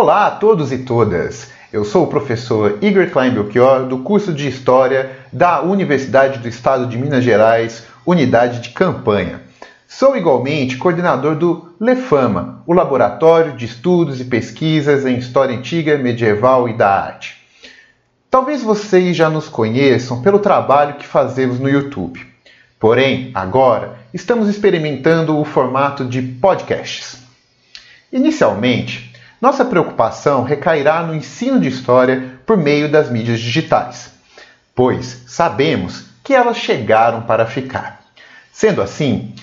Olá a todos e todas! Eu sou o professor Igor Klein Belchior, do curso de História da Universidade do Estado de Minas Gerais, Unidade de Campanha. Sou igualmente coordenador do LEFAMA, o Laboratório de Estudos e Pesquisas em História Antiga, Medieval e da Arte. Talvez vocês já nos conheçam pelo trabalho que fazemos no YouTube. Porém, agora estamos experimentando o formato de podcasts. Inicialmente, nossa preocupação recairá no ensino de história por meio das mídias digitais, pois sabemos que elas chegaram para ficar. Sendo assim,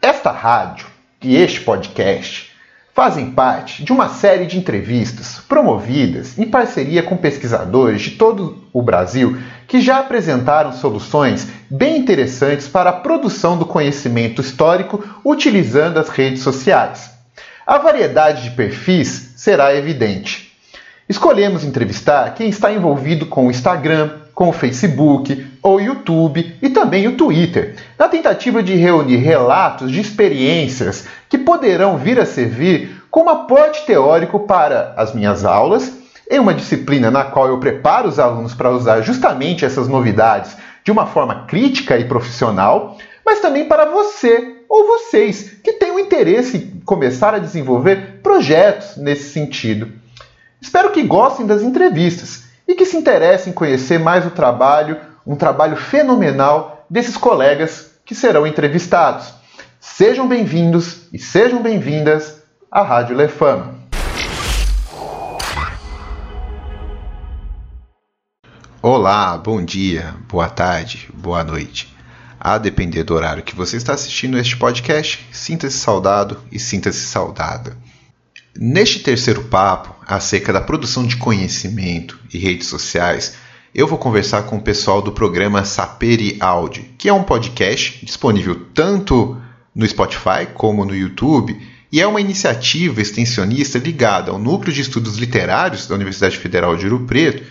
esta rádio e este podcast fazem parte de uma série de entrevistas promovidas em parceria com pesquisadores de todo o Brasil que já apresentaram soluções bem interessantes para a produção do conhecimento histórico utilizando as redes sociais. A variedade de perfis será evidente. Escolhemos entrevistar quem está envolvido com o Instagram, com o Facebook, o YouTube e também o Twitter, na tentativa de reunir relatos de experiências que poderão vir a servir como aporte teórico para as minhas aulas, em uma disciplina na qual eu preparo os alunos para usar justamente essas novidades de uma forma crítica e profissional, mas também para você ou vocês que têm o interesse em começar a desenvolver projetos nesse sentido. Espero que gostem das entrevistas e que se interessem em conhecer mais o trabalho, um trabalho fenomenal desses colegas que serão entrevistados. Sejam bem-vindos e sejam bem-vindas à Rádio Lefama. Olá, bom dia, boa tarde, boa noite. A depender do horário que você está assistindo este podcast, sinta-se saudado e sinta-se saudada. Neste terceiro papo, acerca da produção de conhecimento e redes sociais, eu vou conversar com o pessoal do programa Saperi Audio, que é um podcast disponível tanto no Spotify como no YouTube e é uma iniciativa extensionista ligada ao Núcleo de Estudos Literários da Universidade Federal de Ouro Preto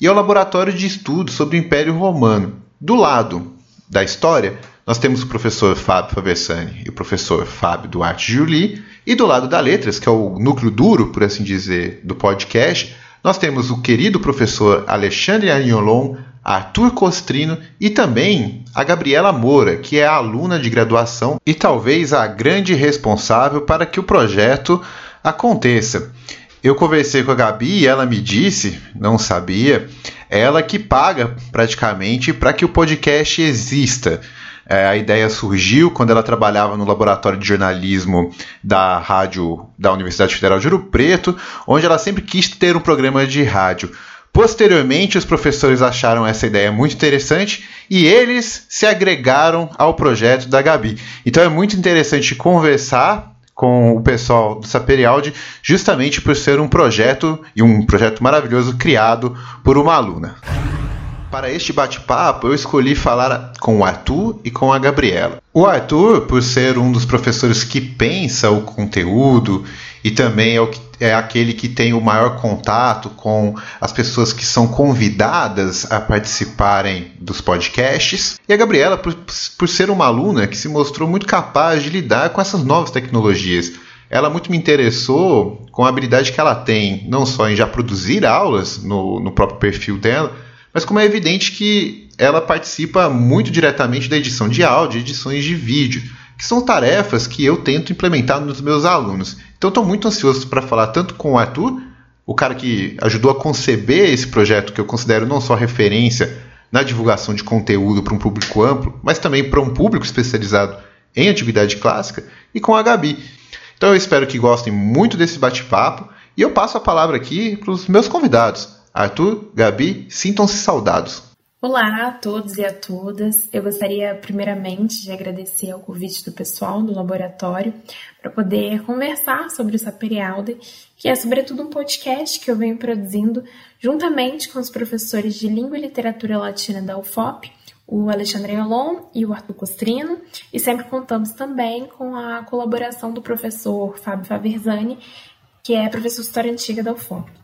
e ao Laboratório de Estudos sobre o Império Romano. Do lado da história, nós temos o professor Fábio Faversani e o professor Fábio Duarte Juli, e do lado da letras, que é o núcleo duro, por assim dizer, do podcast, nós temos o querido professor Alexandre Agnolon, Arthur Costrino e também a Gabriela Moura, que é aluna de graduação e talvez a grande responsável para que o projeto aconteça. Eu conversei com a Gabi e ela me disse, não sabia, ela que paga praticamente para que o podcast exista. É, a ideia surgiu quando ela trabalhava no laboratório de jornalismo da rádio da Universidade Federal de Ouro Preto, onde ela sempre quis ter um programa de rádio. Posteriormente, os professores acharam essa ideia muito interessante e eles se agregaram ao projeto da Gabi. Então é muito interessante conversar com o pessoal do Saperialdi, justamente por ser um projeto e um projeto maravilhoso criado por uma aluna. Para este bate-papo, eu escolhi falar com o Arthur e com a Gabriela. O Arthur, por ser um dos professores que pensa o conteúdo e também é, o que, é aquele que tem o maior contato com as pessoas que são convidadas a participarem dos podcasts. E a Gabriela, por, por ser uma aluna que se mostrou muito capaz de lidar com essas novas tecnologias ela muito me interessou com a habilidade que ela tem, não só em já produzir aulas no, no próprio perfil dela, mas como é evidente que ela participa muito diretamente da edição de áudio, edições de vídeo, que são tarefas que eu tento implementar nos meus alunos. Então estou muito ansioso para falar tanto com o Arthur, o cara que ajudou a conceber esse projeto que eu considero não só referência na divulgação de conteúdo para um público amplo, mas também para um público especializado em antiguidade clássica, e com a Gabi. Então eu espero que gostem muito desse bate-papo e eu passo a palavra aqui para os meus convidados. Arthur, Gabi, sintam-se saudados. Olá a todos e a todas. Eu gostaria primeiramente de agradecer ao convite do pessoal do laboratório para poder conversar sobre o Saperialde, que é sobretudo um podcast que eu venho produzindo juntamente com os professores de Língua e Literatura Latina da UFOP, o Alexandre Alon e o Arthur Costrino, e sempre contamos também com a colaboração do professor Fábio Faversani, que é professor de História Antiga da UFOP.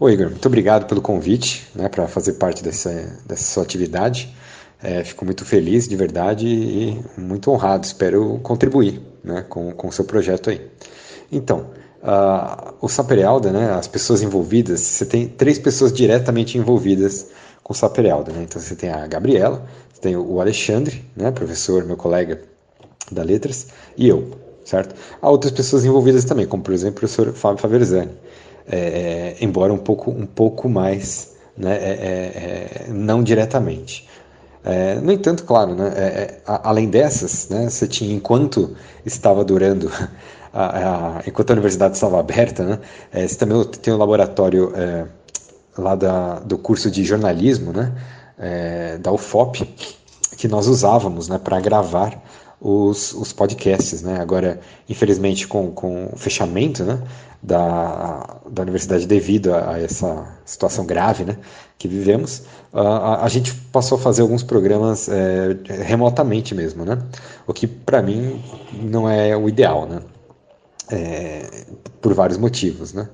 Oi, Igor, muito obrigado pelo convite né, para fazer parte dessa, dessa sua atividade. É, fico muito feliz, de verdade, e muito honrado. Espero contribuir né, com, com o seu projeto aí. Então, uh, o Saperialda, né, as pessoas envolvidas, você tem três pessoas diretamente envolvidas com o Saperialda. Né? Então você tem a Gabriela, você tem o Alexandre, né, professor, meu colega da Letras, e eu, certo? Há outras pessoas envolvidas também, como por exemplo o professor Fábio Faverzani, é, embora um pouco, um pouco mais, né, é, é, é não diretamente. É, no entanto, claro, né, é, é, além dessas, né, você tinha, enquanto estava durando, a, a, enquanto a universidade estava aberta, né, é, você também tem um laboratório é, lá da, do curso de jornalismo, né, é, da UFOP, que nós usávamos né, para gravar os, os podcasts. Né? Agora, infelizmente, com, com o fechamento né, da, da universidade devido a, a essa situação grave né, que vivemos, a, a, gente passou a fazer alguns programas é, remotamente mesmo, né? o que para mim não é o ideal, né? É, por vários motivos, né?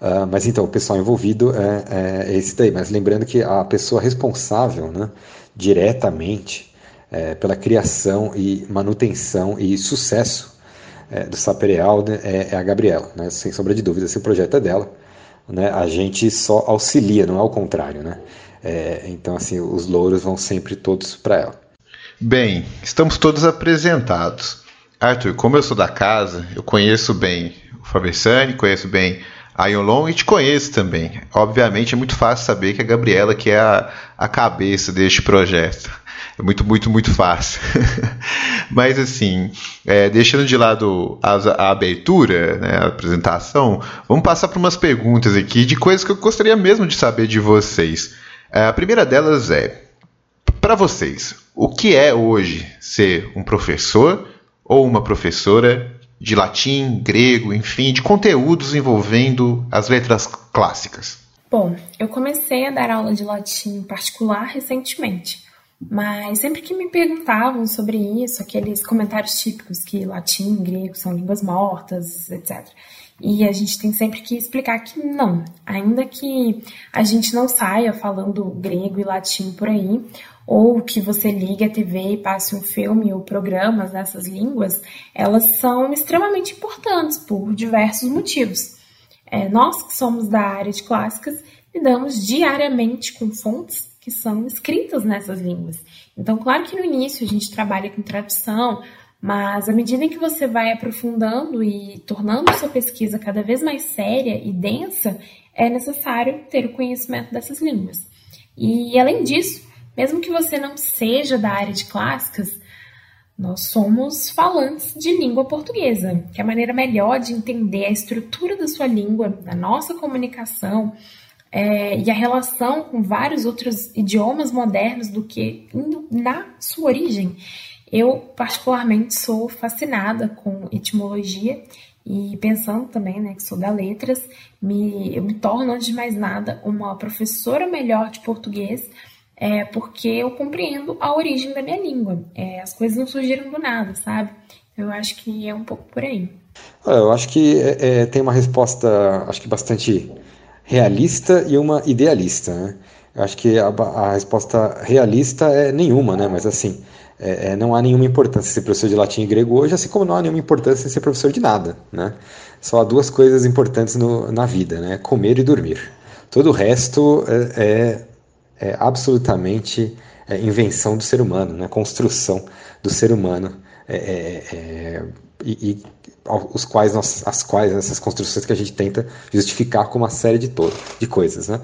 Uh, mas então, o pessoal envolvido é, é, esse daí. Mas lembrando que a pessoa responsável né, diretamente é, pela criação e manutenção e sucesso é, do Sapereal né, é, é, a Gabriela, né? sem sombra de dúvida, esse projeto é dela. Né? A gente só auxilia, não é o contrário. Né? É, então, assim, os louros vão sempre todos para ela. Bem, estamos todos apresentados. Arthur, como eu sou da casa, eu conheço bem o Fabersani, conheço bem a Yolon e te conheço também. Obviamente é muito fácil saber que a Gabriela que é a, a cabeça deste projeto. É muito, muito, muito fácil. Mas, assim, é, deixando de lado a, a abertura, né, a apresentação, vamos passar para umas perguntas aqui de coisas que eu gostaria mesmo de saber de vocês. É, a primeira delas é: para vocês, o que é hoje ser um professor ou uma professora de latim, grego, enfim, de conteúdos envolvendo as letras clássicas? Bom, eu comecei a dar aula de latim particular recentemente. Mas sempre que me perguntavam sobre isso, aqueles comentários típicos que latim e grego são línguas mortas, etc. E a gente tem sempre que explicar que não, ainda que a gente não saia falando grego e latim por aí, ou que você ligue a TV e passe um filme ou programas nessas línguas, elas são extremamente importantes por diversos motivos. É, nós que somos da área de clássicas lidamos diariamente com fontes que são escritas nessas línguas. Então, claro que no início a gente trabalha com tradução, mas à medida em que você vai aprofundando e tornando sua pesquisa cada vez mais séria e densa, é necessário ter o conhecimento dessas línguas. E além disso, mesmo que você não seja da área de clássicas, nós somos falantes de língua portuguesa, que é a maneira melhor de entender a estrutura da sua língua, da nossa comunicação, é, e a relação com vários outros idiomas modernos do que na sua origem. Eu, particularmente, sou fascinada com etimologia e pensando também, né, que sou da letras, me, eu me torno, antes de mais nada, uma professora melhor de português, é, porque eu compreendo a origem da minha língua. É, as coisas não surgiram do nada, sabe? Eu acho que é um pouco por aí. Eu acho que é, é tem uma resposta, acho que bastante realista e uma idealista. Né? Eu acho que a, a, resposta realista é nenhuma, né? mas assim, é, é, não há nenhuma importância ser professor de latim e grego hoje, assim como não há nenhuma importância ser professor de nada. Né? Só há duas coisas importantes no, na vida, né? comer e dormir. Todo o resto é, é, é absolutamente é, invenção do ser humano, né? construção do ser humano. É, é, é e, e os quais nós, as quais essas construções que a gente tenta justificar com uma série de, to de coisas, né?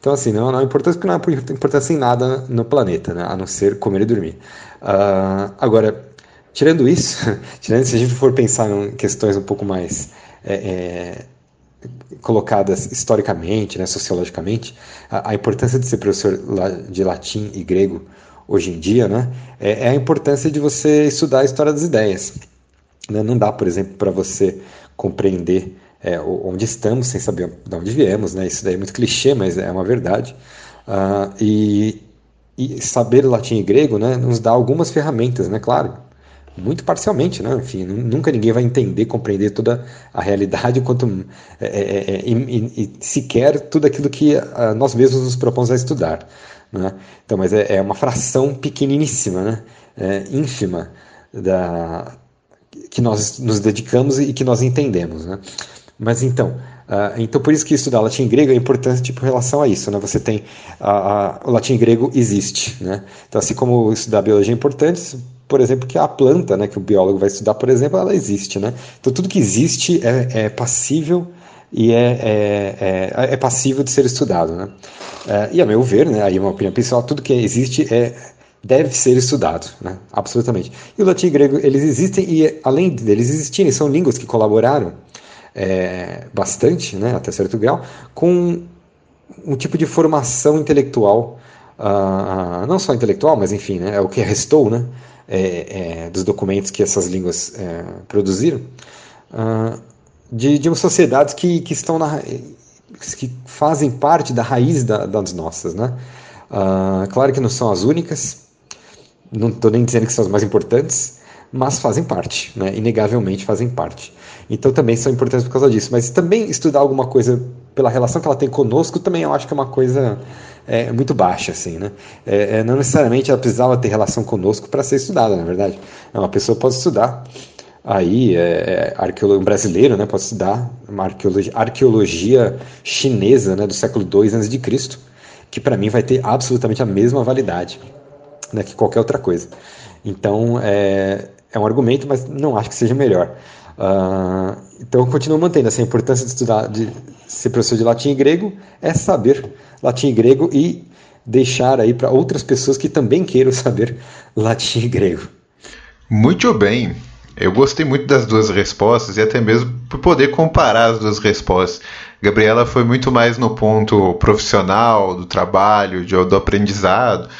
Então, assim, não, não há importância porque não há importância em nada no planeta, né? a não ser comer e dormir. Uh, agora, tirando isso, tirando se a gente for pensar em questões um pouco mais é, é, colocadas historicamente, né, sociologicamente, a, a, importância de ser professor de latim e grego hoje em dia, né, é, é a importância de você estudar a história das ideias. Né? Não dá, por exemplo, para você compreender é, onde estamos sem saber de onde viemos. Né? Isso daí é muito clichê, mas é uma verdade. Uh, e, e, saber latim e grego né, nos dá algumas ferramentas, né? claro, muito parcialmente, né? Enfim, nunca ninguém vai entender, compreender toda a realidade, quanto é, é, é, é e, e, sequer tudo aquilo que uh, nós mesmos nos propomos a estudar, né? Então, mas é, é uma fração pequeniníssima, né? É, ínfima da, que nós nos dedicamos e que nós entendemos. Né? Mas então, uh, então por isso que estudar latim e grego é importante tipo, em relação a isso, né? Você tem uh, o latim e grego existe, né? Então assim como estudar biologia é importante, por exemplo, que a planta, né, que o biólogo vai estudar, por exemplo, ela existe, né? Então tudo que existe é, é passível e é, é, é, é, passível de ser estudado, né? É, e a meu ver, né, aí é uma opinião pessoal, tudo que existe é deve ser estudado, né? absolutamente. E o latim e grego, eles existem e, além deles existirem, são línguas que colaboraram é, bastante, né, até certo grau, com um tipo de formação intelectual, uh, não só intelectual, mas enfim, né, é o que restou né, é, é, dos documentos que essas línguas é, produziram, uh, de, de sociedades que, que estão na, que fazem parte da raiz da, das nossas, né? Uh, claro que não são as únicas, não estou nem dizendo que são as mais importantes, mas fazem parte, né? inegavelmente fazem parte. Então também são importantes por causa disso. Mas também estudar alguma coisa pela relação que ela tem conosco também eu acho que é uma coisa é, muito baixa, assim, né? É, é, não necessariamente ela precisava ter relação conosco para ser estudada, na verdade. Uma pessoa pode estudar aí é, é arqueólogo brasileiro, né? Pode estudar uma arqueologia, arqueologia chinesa, né? Do século II a.C., que para mim vai ter absolutamente a mesma validade né, que qualquer outra coisa. Então, é, é um argumento, mas não acho que seja melhor. Uh, então, eu continuo mantendo essa importância de estudar, de ser professor de latim e grego, é saber latim e grego e deixar aí para outras pessoas que também queiram saber latim e grego. Muito bem. Eu gostei muito das duas respostas e até mesmo por poder comparar as duas respostas. Gabriela foi muito mais no ponto profissional, do trabalho, do aprendizado,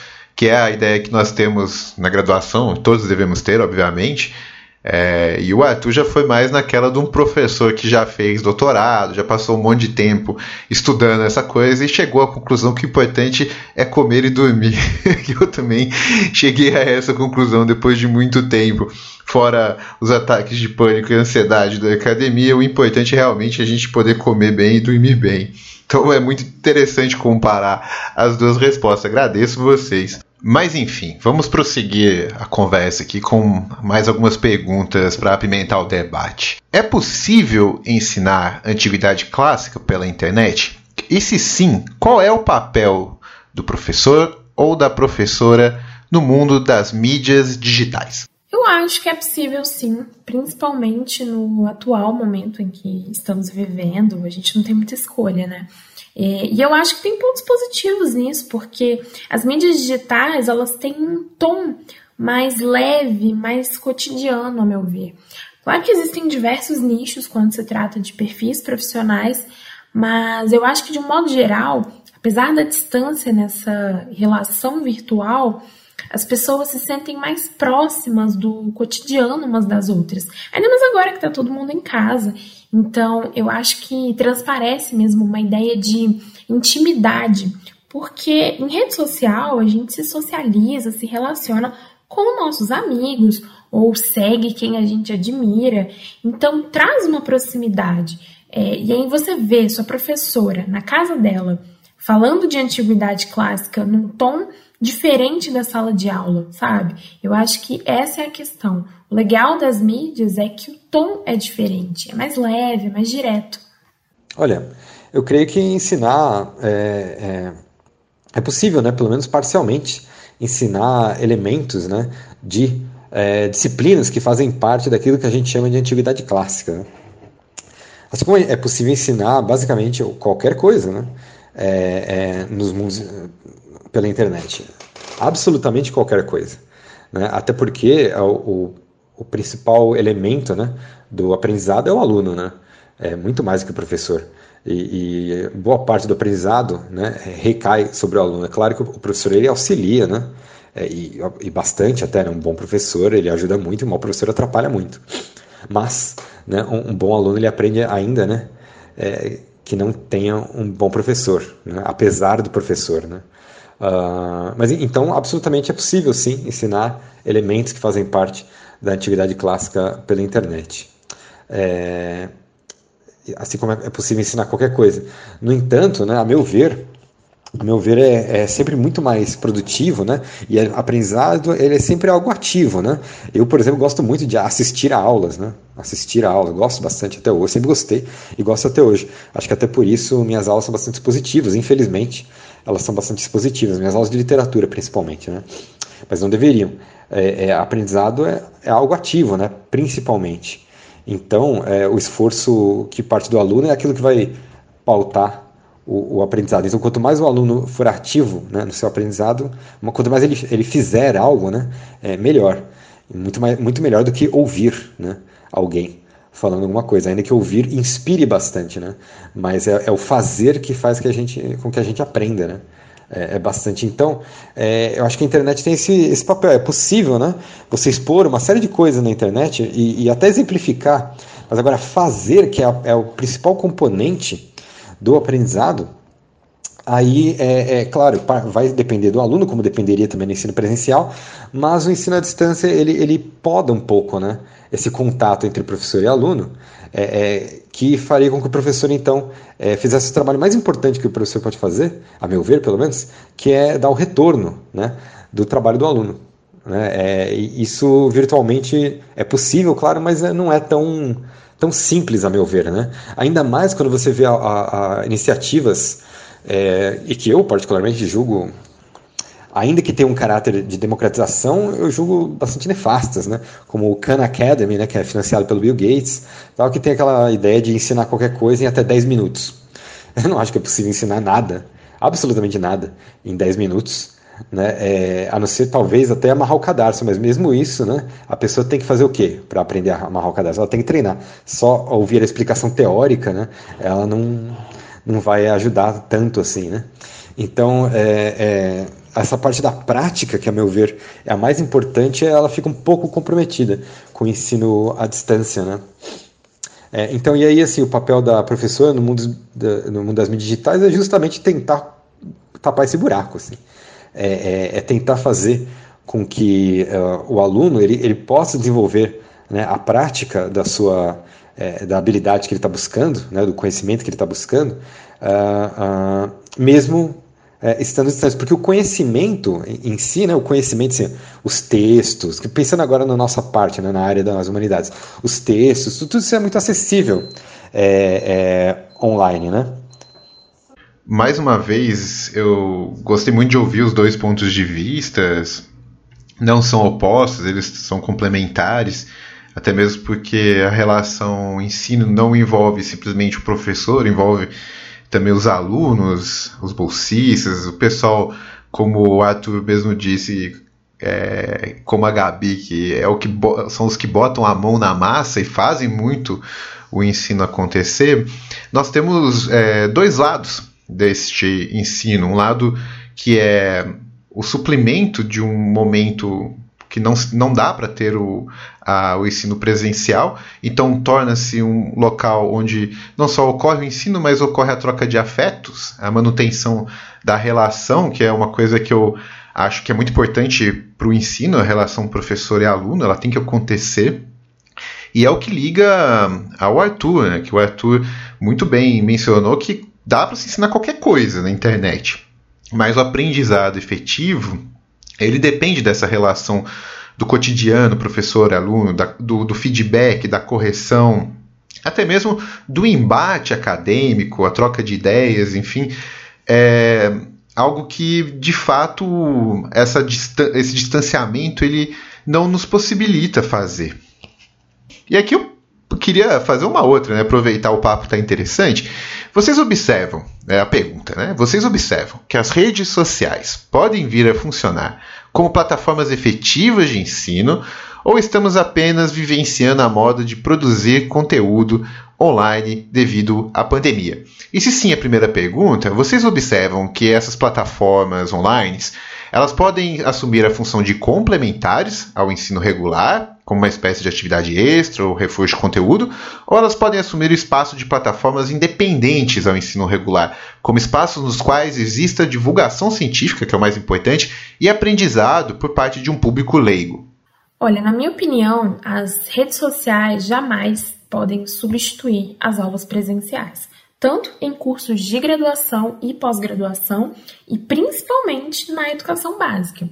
que é a ideia que nós temos na graduação, todos devemos ter, obviamente. É, e o Arthur já foi mais naquela de um professor que já fez doutorado, já passou um monte de tempo estudando essa coisa e chegou à conclusão que o importante é comer e dormir. Eu também cheguei a essa conclusão depois de muito tempo. Fora os ataques de pânico e ansiedade da academia, o importante é realmente a gente poder comer bem e dormir bem. Então é muito interessante comparar as duas respostas. Agradeço vocês. Mas enfim, vamos prosseguir a conversa aqui com mais algumas perguntas para apimentar o debate. É possível ensinar antiguidade clássica pela internet? E se sim, qual é o papel do professor ou da professora no mundo das mídias digitais? Eu acho que é possível sim, principalmente no atual momento em que estamos vivendo. A gente não tem muita escolha, né? É, e eu acho que tem pontos positivos nisso, porque as mídias digitais elas têm um tom mais leve, mais cotidiano, a meu ver. Claro que existem diversos nichos quando se trata de perfis profissionais, mas eu acho que de um modo geral, apesar da distância nessa relação virtual, as pessoas se sentem mais próximas do cotidiano umas das outras. Ainda mais agora que está todo mundo em casa. Então, eu acho que transparece mesmo uma ideia de intimidade, porque em rede social a gente se socializa, se relaciona com nossos amigos ou segue quem a gente admira. Então, traz uma proximidade. É, e aí você vê sua professora na casa dela falando de antiguidade clássica num tom diferente da sala de aula, sabe? Eu acho que essa é a questão. O legal das mídias é que o tom é diferente, é mais leve, é mais direto. Olha, eu creio que ensinar é, é, é possível, né? Pelo menos parcialmente, ensinar elementos, né? De é, disciplinas que fazem parte daquilo que a gente chama de antiguidade clássica. Né? Assim como é possível ensinar basicamente qualquer coisa, né? É, é, nos mundos, pela internet. Absolutamente qualquer coisa. Né? Até porque o, o, o, principal elemento né, do aprendizado é o aluno, né? é muito mais que o professor. E, e, boa parte do aprendizado né, recai sobre o aluno. É claro que o professor ele auxilia, né? É, e, e, bastante até, né? um bom professor ele ajuda muito, e um mau professor atrapalha muito. Mas né, um, um bom aluno ele aprende ainda né, é, que não tenha um bom professor, né, apesar do professor. Né? Uh, mas então, absolutamente é possível sim ensinar elementos que fazem parte da antiguidade clássica pela internet. É, assim como é possível ensinar qualquer coisa. No entanto, né, a meu ver, a meu ver é, é, sempre muito mais produtivo, né? E é, aprendizado ele é sempre algo ativo, né? Eu, por exemplo, gosto muito de assistir a aulas, né? assistir a aula, gosto bastante até hoje, sempre gostei e gosto até hoje. Acho que até por isso minhas aulas são bastante expositivas, infelizmente, elas são bastante expositivas, minhas aulas de literatura principalmente, né? Mas não deveriam. É, é, aprendizado é, é, algo ativo, né? Principalmente. Então, é, o esforço que parte do aluno é aquilo que vai pautar o, o, aprendizado. Então, quanto mais o aluno for ativo né, no seu aprendizado, quanto mais ele, ele fizer algo, né, é melhor. Muito, mais, muito melhor do que ouvir né, alguém falando alguma coisa, ainda que ouvir inspire bastante, né? Mas é, é o fazer que faz que a gente, com que a gente aprenda, né? É, é bastante. Então, é, eu acho que a internet tem esse, esse papel. É possível, né? Você expor uma série de coisas na internet e, e até exemplificar, mas agora fazer, que é, a, é o principal componente do aprendizado, Aí, é, é, claro, vai depender do aluno, como dependeria também no ensino presencial, mas o ensino à distância ele, ele poda um pouco né, esse contato entre professor e aluno, é, é, que faria com que o professor, então, é, fizesse o trabalho mais importante que o professor pode fazer, a meu ver, pelo menos, que é dar o retorno né, do trabalho do aluno. Né? É, isso virtualmente é possível, claro, mas não é tão, tão simples, a meu ver. Né? Ainda mais quando você vê a, a, a iniciativas é, e que eu particularmente julgo, ainda que tenha um caráter de democratização, eu julgo bastante nefastas, né? como o Khan Academy, né, que é financiado pelo Bill Gates, tal, que tem aquela ideia de ensinar qualquer coisa em até 10 minutos. Eu não acho que é possível ensinar nada, absolutamente nada, em 10 minutos. Né? É, a não ser talvez até amarrar o cadarço, mas mesmo isso, né? a pessoa tem que fazer o quê para aprender a amarrar o cadarço? Ela tem que treinar. Só ouvir a explicação teórica, né? ela não, não vai ajudar tanto assim, né? Então, é, é, essa parte da prática, que a meu ver é a mais importante, ela fica um pouco comprometida com o ensino à distância, né? É, então, e aí, assim, o papel da professora no mundo, da, no mundo das mídias digitais é justamente tentar tapar esse buraco, assim. É, é, é tentar fazer com que uh, o aluno ele, ele possa desenvolver né, a prática da sua é, da habilidade que ele está buscando, né, do conhecimento que ele está buscando, uh, uh, mesmo é, estando distante. Porque o conhecimento em si, né, o conhecimento, assim, os textos, pensando agora na nossa parte, né, na área das humanidades, os textos, tudo isso é muito acessível é, é, online, né? Mais uma vez, eu gostei muito de ouvir os dois pontos de vistas. Não são opostos, eles são complementares até mesmo porque a relação ensino não envolve simplesmente o professor, envolve também os alunos, os bolsistas, o pessoal, como o Arthur mesmo disse, é, como a Gabi, que é o que são os que botam a mão na massa e fazem muito o ensino acontecer, nós temos é, dois lados deste ensino. Um lado que é o suplemento de um momento que não, não dá para ter o, a, o ensino presencial, então torna-se um local onde não só ocorre o ensino, mas ocorre a troca de afetos, a manutenção da relação, que é uma coisa que eu acho que é muito importante para o ensino, a relação professor e aluno, ela tem que acontecer. E é o que liga ao Arthur, né, que o Arthur muito bem mencionou que dá para se ensinar qualquer coisa na internet, mas o aprendizado efetivo ele depende dessa relação do cotidiano, professor, aluno, da, do, do feedback, da correção, até mesmo do embate acadêmico, a troca de ideias, enfim, é algo que de fato essa, esse distanciamento ele não nos possibilita fazer. E aqui eu queria fazer uma outra, né? aproveitar o papo está interessante. Vocês observam, é a pergunta, né? Vocês observam que as redes sociais podem vir a funcionar como plataformas efetivas de ensino ou estamos apenas vivenciando a moda de produzir conteúdo online devido à pandemia? E se sim a primeira pergunta, vocês observam que essas plataformas online elas podem assumir a função de complementares ao ensino regular, como uma espécie de atividade extra ou reforço de conteúdo, ou elas podem assumir o espaço de plataformas independentes ao ensino regular, como espaços nos quais exista divulgação científica, que é o mais importante, e aprendizado por parte de um público leigo. Olha, na minha opinião, as redes sociais jamais podem substituir as aulas presenciais tanto em cursos de graduação e pós-graduação e principalmente na educação básica.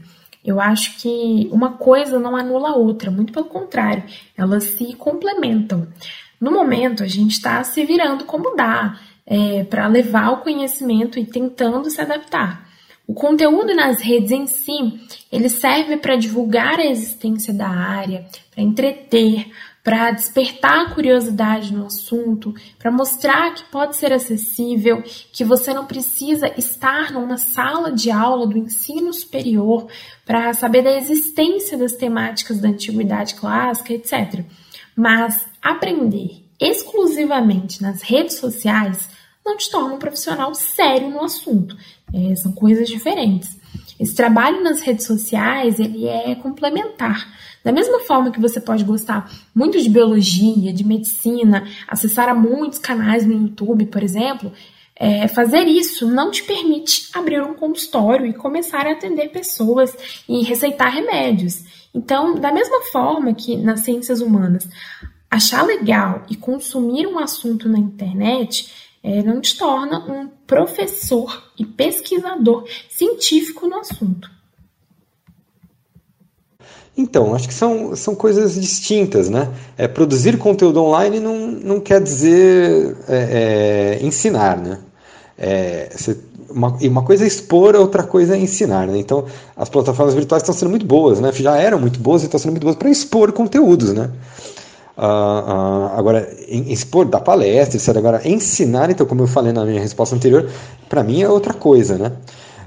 Eu acho que uma coisa não anula a outra, muito pelo contrário, elas se complementam. No momento, a gente está se virando como dá, é, para levar o conhecimento e tentando se adaptar. O conteúdo nas redes em si, ele serve para divulgar a existência da área, para entreter, para despertar a curiosidade no assunto, para mostrar que pode ser acessível, que você não precisa estar numa sala de aula do ensino superior para saber da existência das temáticas da antiguidade clássica, etc. Mas aprender exclusivamente nas redes sociais não te torna um profissional sério no assunto. É, são coisas diferentes. Esse trabalho nas redes sociais ele é complementar. Da mesma forma que você pode gostar muito de biologia, de medicina, acessar a muitos canais no YouTube, por exemplo, é, fazer isso não te permite abrir um consultório e começar a atender pessoas e receitar remédios. Então, da mesma forma que nas ciências humanas, achar legal e consumir um assunto na internet é, não te torna um professor e pesquisador científico no assunto. Então, acho que são, são coisas distintas, né? É, produzir conteúdo online não, não quer dizer é, é, ensinar, né? É, você, uma, uma coisa é expor, outra coisa é ensinar, né? Então, as plataformas virtuais estão sendo muito boas, né? Já eram muito boas e estão sendo muito boas para expor conteúdos, né? Uh, uh, agora, expor, dar palestra, etc. Agora, ensinar, então, como eu falei na minha resposta anterior, para mim é outra coisa, né?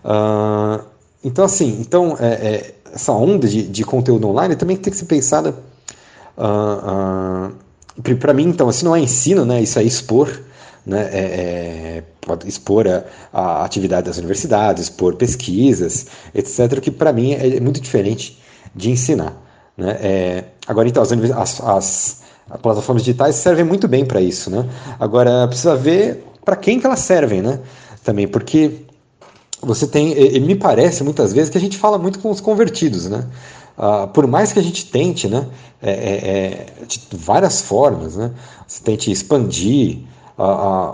Uh, então, assim, então, é, é, essa onda de, de, conteúdo online também tem que ser pensada. para mim, então, assim, não é ensino, né? Isso é expor. Né, é, é, expor a, a, atividade das universidades, expor pesquisas, etc., que para mim é muito diferente de ensinar. Né? É, agora, então, as, as as plataformas digitais servem muito bem para isso, né? Agora precisa ver para quem que elas servem, né? Também porque você tem, ele me parece muitas vezes que a gente fala muito com os convertidos, né? Uh, por mais que a gente tente, né, é, é, é de várias formas, né, você tente expandir uh,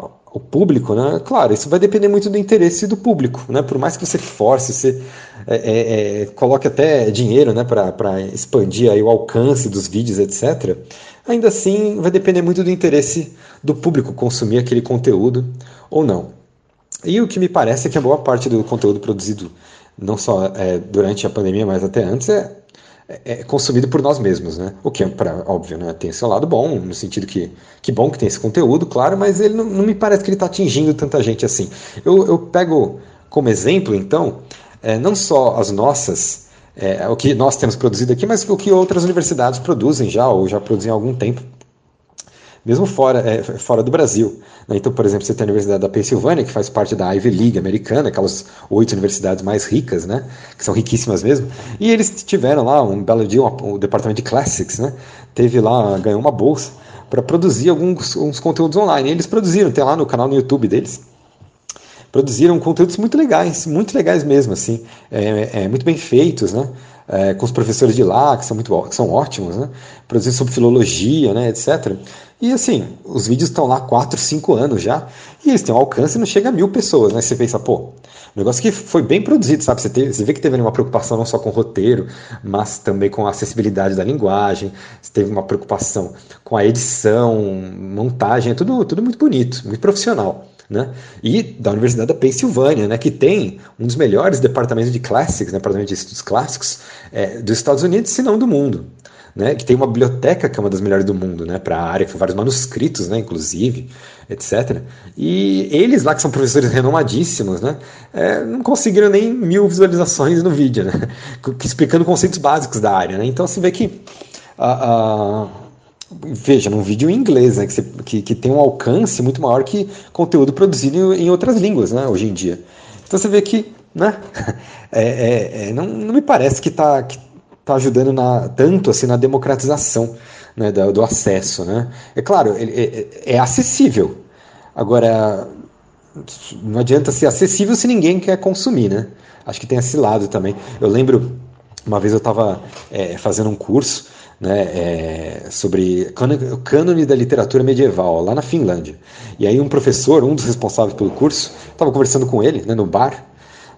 uh, o público, né, claro, isso vai depender muito do interesse do público, né, por mais que você force, você é, é, é coloque até dinheiro, né, para expandir aí o alcance dos vídeos, etc., Ainda assim, vai depender muito do interesse do público consumir aquele conteúdo ou não. E o que me parece é que a boa parte do conteúdo produzido, não só é, durante a pandemia, mas até antes, é, é consumido por nós mesmos, né? O que é, pra, óbvio, né? tem seu lado bom, no sentido que que bom que tem esse conteúdo, claro, mas ele não, não me parece que ele está atingindo tanta gente assim. Eu, eu pego como exemplo, então, é, não só as nossas é, o que nós temos produzido aqui, mas o que outras universidades produzem já, ou já produzem há algum tempo, mesmo fora, é, fora do Brasil. Né? Então, por exemplo, você tem a Universidade da Pensilvânia, que faz parte da Ivy League americana, aquelas oito universidades mais ricas, né? que são riquíssimas mesmo, e eles tiveram lá um belo dia, o departamento de Classics, né? teve lá, ganhou uma bolsa para produzir alguns, alguns conteúdos online. E eles produziram, tem lá no canal no YouTube deles, produziram conteúdos muito legais, muito legais mesmo, assim, é, é muito bem feitos, né? É, com os professores de lá, que são muito que são ótimos, né? Produzindo sobre filologia, né, etc. E assim, os vídeos estão lá 4, 5 anos já, e eles têm um alcance e não chega a mil pessoas, né? Você pensa, pô, negócio que foi bem produzido, sabe? Você, teve, você vê que teve uma preocupação não só com o roteiro, mas também com a acessibilidade da linguagem, você teve uma preocupação com a edição, montagem, é tudo, tudo muito bonito, muito profissional né? E da Universidade da Pensilvânia, né? Que tem um dos melhores departamentos de classics, né? Departamento de estudos clássicos é, dos Estados Unidos, se não do mundo. Né, que tem uma biblioteca que é uma das melhores do mundo, né, para a área, com vários manuscritos, né, inclusive, etc. E eles lá, que são professores renomadíssimos, né, é, não conseguiram nem mil visualizações no vídeo, né, explicando conceitos básicos da área. Né, então você vê que a, a veja, num vídeo em inglês, né, que, você, que, que, tem um alcance muito maior que conteúdo produzido em outras línguas, né, hoje em dia. Então você vê que, né, é, é, é, não, não me parece que está que tá ajudando na, tanto assim na democratização né, do, do acesso, né. É claro, é, é, é acessível. Agora, não adianta ser acessível se ninguém quer consumir, né. Acho que tem esse lado também. Eu lembro, uma vez eu estava é, fazendo um curso né, é, sobre o cânone da literatura medieval, lá na Finlândia. E aí um professor, um dos responsáveis pelo curso, estava conversando com ele né, no bar,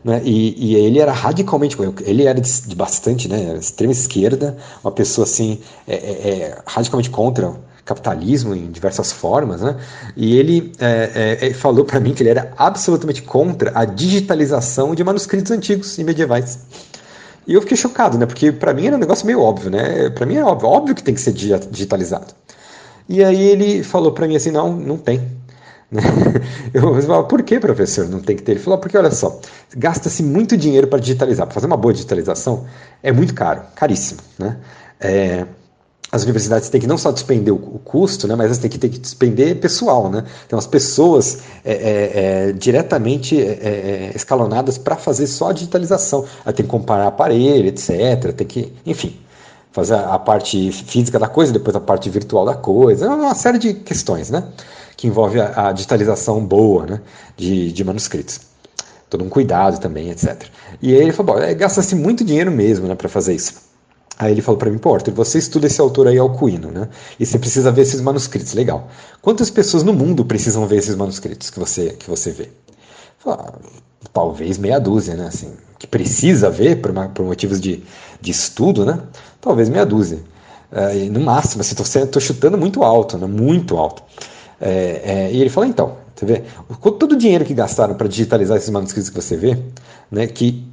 Né? E, e, ele era radicalmente, ele era de, de, bastante, né, extrema esquerda, uma pessoa assim, é, é, é radicalmente contra capitalismo em diversas formas, né? E ele é, é, é falou para mim que ele era absolutamente contra a digitalização de manuscritos antigos e medievais. E eu fiquei chocado, né? Porque para mim era um negócio meio óbvio, né? Para mim é óbvio, óbvio que tem que ser digitalizado. E aí ele falou para mim assim, não, não tem. Né? Eu falei, por que, professor, não tem que ter? Ele falou, porque olha só, gasta-se muito dinheiro para digitalizar. Para fazer uma boa digitalização é muito caro, caríssimo. Né? É, as universidades têm que não só despender o, custo, né, mas elas têm que, ter que despender pessoal. Né? Então, as pessoas é, é, é, diretamente é, é, escalonadas para fazer só a digitalização. Aí tem que comparar aparelho, etc. Tem que, enfim, fazer a, parte física da coisa, depois a parte virtual da coisa. É uma série de questões, né? que envolve a, a digitalização boa né, de, de, manuscritos. Todo um cuidado também, etc. E aí ele falou, é, gasta-se muito dinheiro mesmo né, para fazer isso. Aí ele falou para mim, pô, Arthur, você estuda esse autor aí, Alcuino, né? E você precisa ver esses manuscritos, legal. Quantas pessoas no mundo precisam ver esses manuscritos que você, que você vê? Ah, talvez meia dúzia, né? Assim, que precisa ver por, uma, por motivos de, de estudo, né? Talvez meia dúzia. É, no máximo, assim, tô, chutando muito alto, né? Muito alto. É, é, e ele falou, então, você vê, todo o dinheiro que gastaram para digitalizar esses manuscritos que você vê, né, que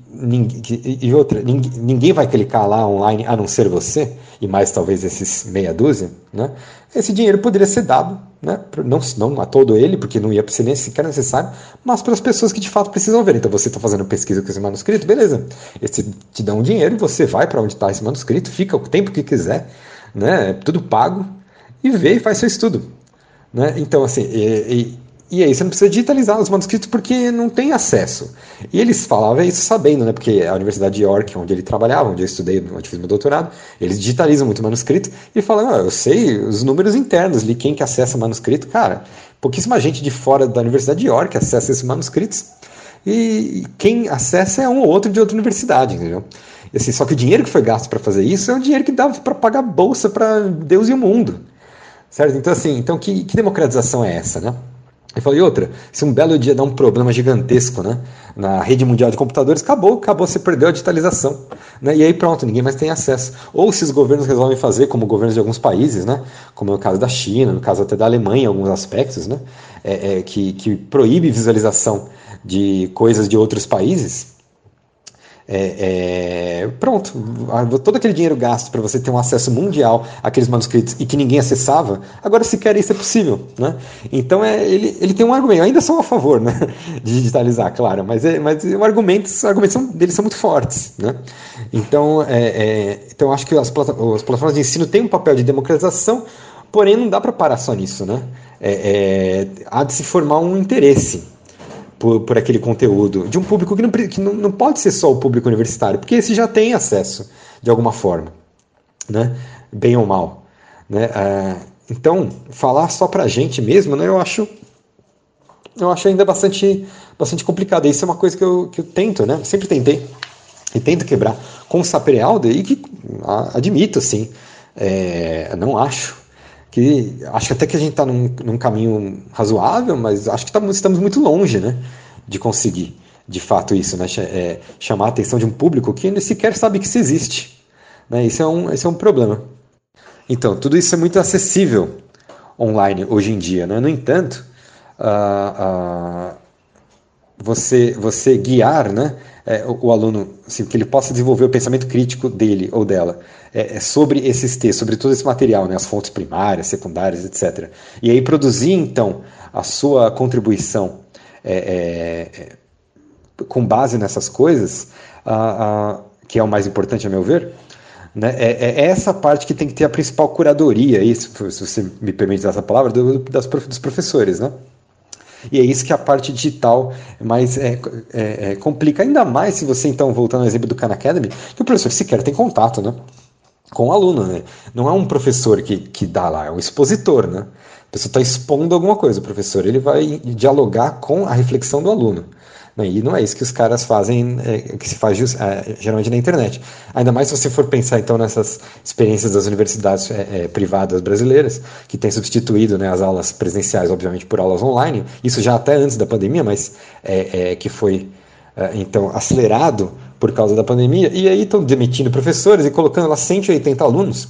e outra, ninguém, vai clicar lá online a não ser você, e mais talvez esses meia dúzia, né, esse dinheiro poderia ser dado, né, não, não a todo ele, porque não ia ser nem sequer necessário, mas para as pessoas que de fato precisam ver. Então você está fazendo pesquisa com esse manuscrito, beleza, esse te dá um dinheiro e você vai para onde está esse manuscrito, fica o tempo que quiser, né, tudo pago, e vê e faz seu estudo. Né? Então, assim, e, e, e aí você não precisa digitalizar os manuscritos porque não tem acesso. E eles falavam isso sabendo, né? Porque a Universidade de York, onde ele trabalhava, onde eu estudei, onde fiz meu doutorado, eles digitalizam muito manuscrito e falam, ah, eu sei os números internos ali, quem que acessa manuscrito, cara, pouquíssima gente de fora da Universidade de York acessa esses manuscritos. E quem acessa é um ou outro de outra universidade, entendeu? Assim, só que o dinheiro que foi gasto para fazer isso é um dinheiro que dava para pagar bolsa para Deus e o mundo. Certo? Então, assim, então que, que democratização é essa, né? Eu falei, outra, se um belo dia dá um problema gigantesco né, na rede mundial de computadores, acabou, acabou, você perdeu a digitalização. Né, e aí pronto, ninguém mais tem acesso. Ou se os governos resolvem fazer, como governos de alguns países, né, como é o caso da China, no caso até da Alemanha em alguns aspectos, né, é, é, que, que proíbe visualização de coisas de outros países, é, é, pronto, todo aquele dinheiro gasto para você ter um acesso mundial àqueles manuscritos e que ninguém acessava, agora sequer isso é possível. Né? Então é, ele, ele tem um argumento, ainda sou a favor né, de digitalizar, claro, mas, é, mas o argumento, os argumentos são, deles são muito fortes. Né? Então, é, é, então acho que as, as plataformas de ensino têm um papel de democratização, porém não dá para parar só nisso. Né? É, é, há de se formar um interesse por, por aquele conteúdo, de um público que, não, que não, não pode ser só o público universitário, porque esse já tem acesso de alguma forma, né? bem ou mal. Né? É, então, falar só para a gente mesmo, né, eu acho eu acho ainda bastante, bastante complicado. Isso é uma coisa que eu, que eu tento, né? Sempre tentei e tento quebrar com o Saprealda e que admito, assim, é, não acho que acho até que a gente está num, num, caminho razoável, mas acho que tá, estamos muito longe né, de conseguir de fato isso, né, é, chamar a atenção de um público que nem sequer sabe que isso existe. Né, isso, é um, isso é um problema. Então, tudo isso é muito acessível online hoje em dia. Né? No entanto, você, você guiar né, é, o, o, aluno, assim, que ele possa desenvolver o pensamento crítico dele ou dela é, é, sobre esses textos, sobre todo esse material, né, as fontes primárias, secundárias, etc. E aí produzir, então, a sua contribuição é, é, é com base nessas coisas, a, a, que é o mais importante, a meu ver, né, é, essa parte que tem que ter a principal curadoria, isso, se você me permite usar essa palavra, do, das, dos professores, né? E é isso que a parte digital mais é, é, é, complica. Ainda mais se você, então, voltando ao exemplo do Khan Academy, que o professor sequer tem contato né, com o aluno. Né? Não é um professor que, que dá lá, é um expositor. Né? A pessoa está expondo alguma coisa. O professor ele vai dialogar com a reflexão do aluno. Né? E não é isso que os caras fazem, é, que se faz é, geralmente na internet. Ainda mais se você for pensar então nessas experiências das universidades é, é, privadas brasileiras, que têm substituído né, as aulas presenciais, obviamente, por aulas online. Isso já até antes da pandemia, mas é, é, que foi então acelerado por causa da pandemia, e aí estão demitindo professores e colocando lá 180 alunos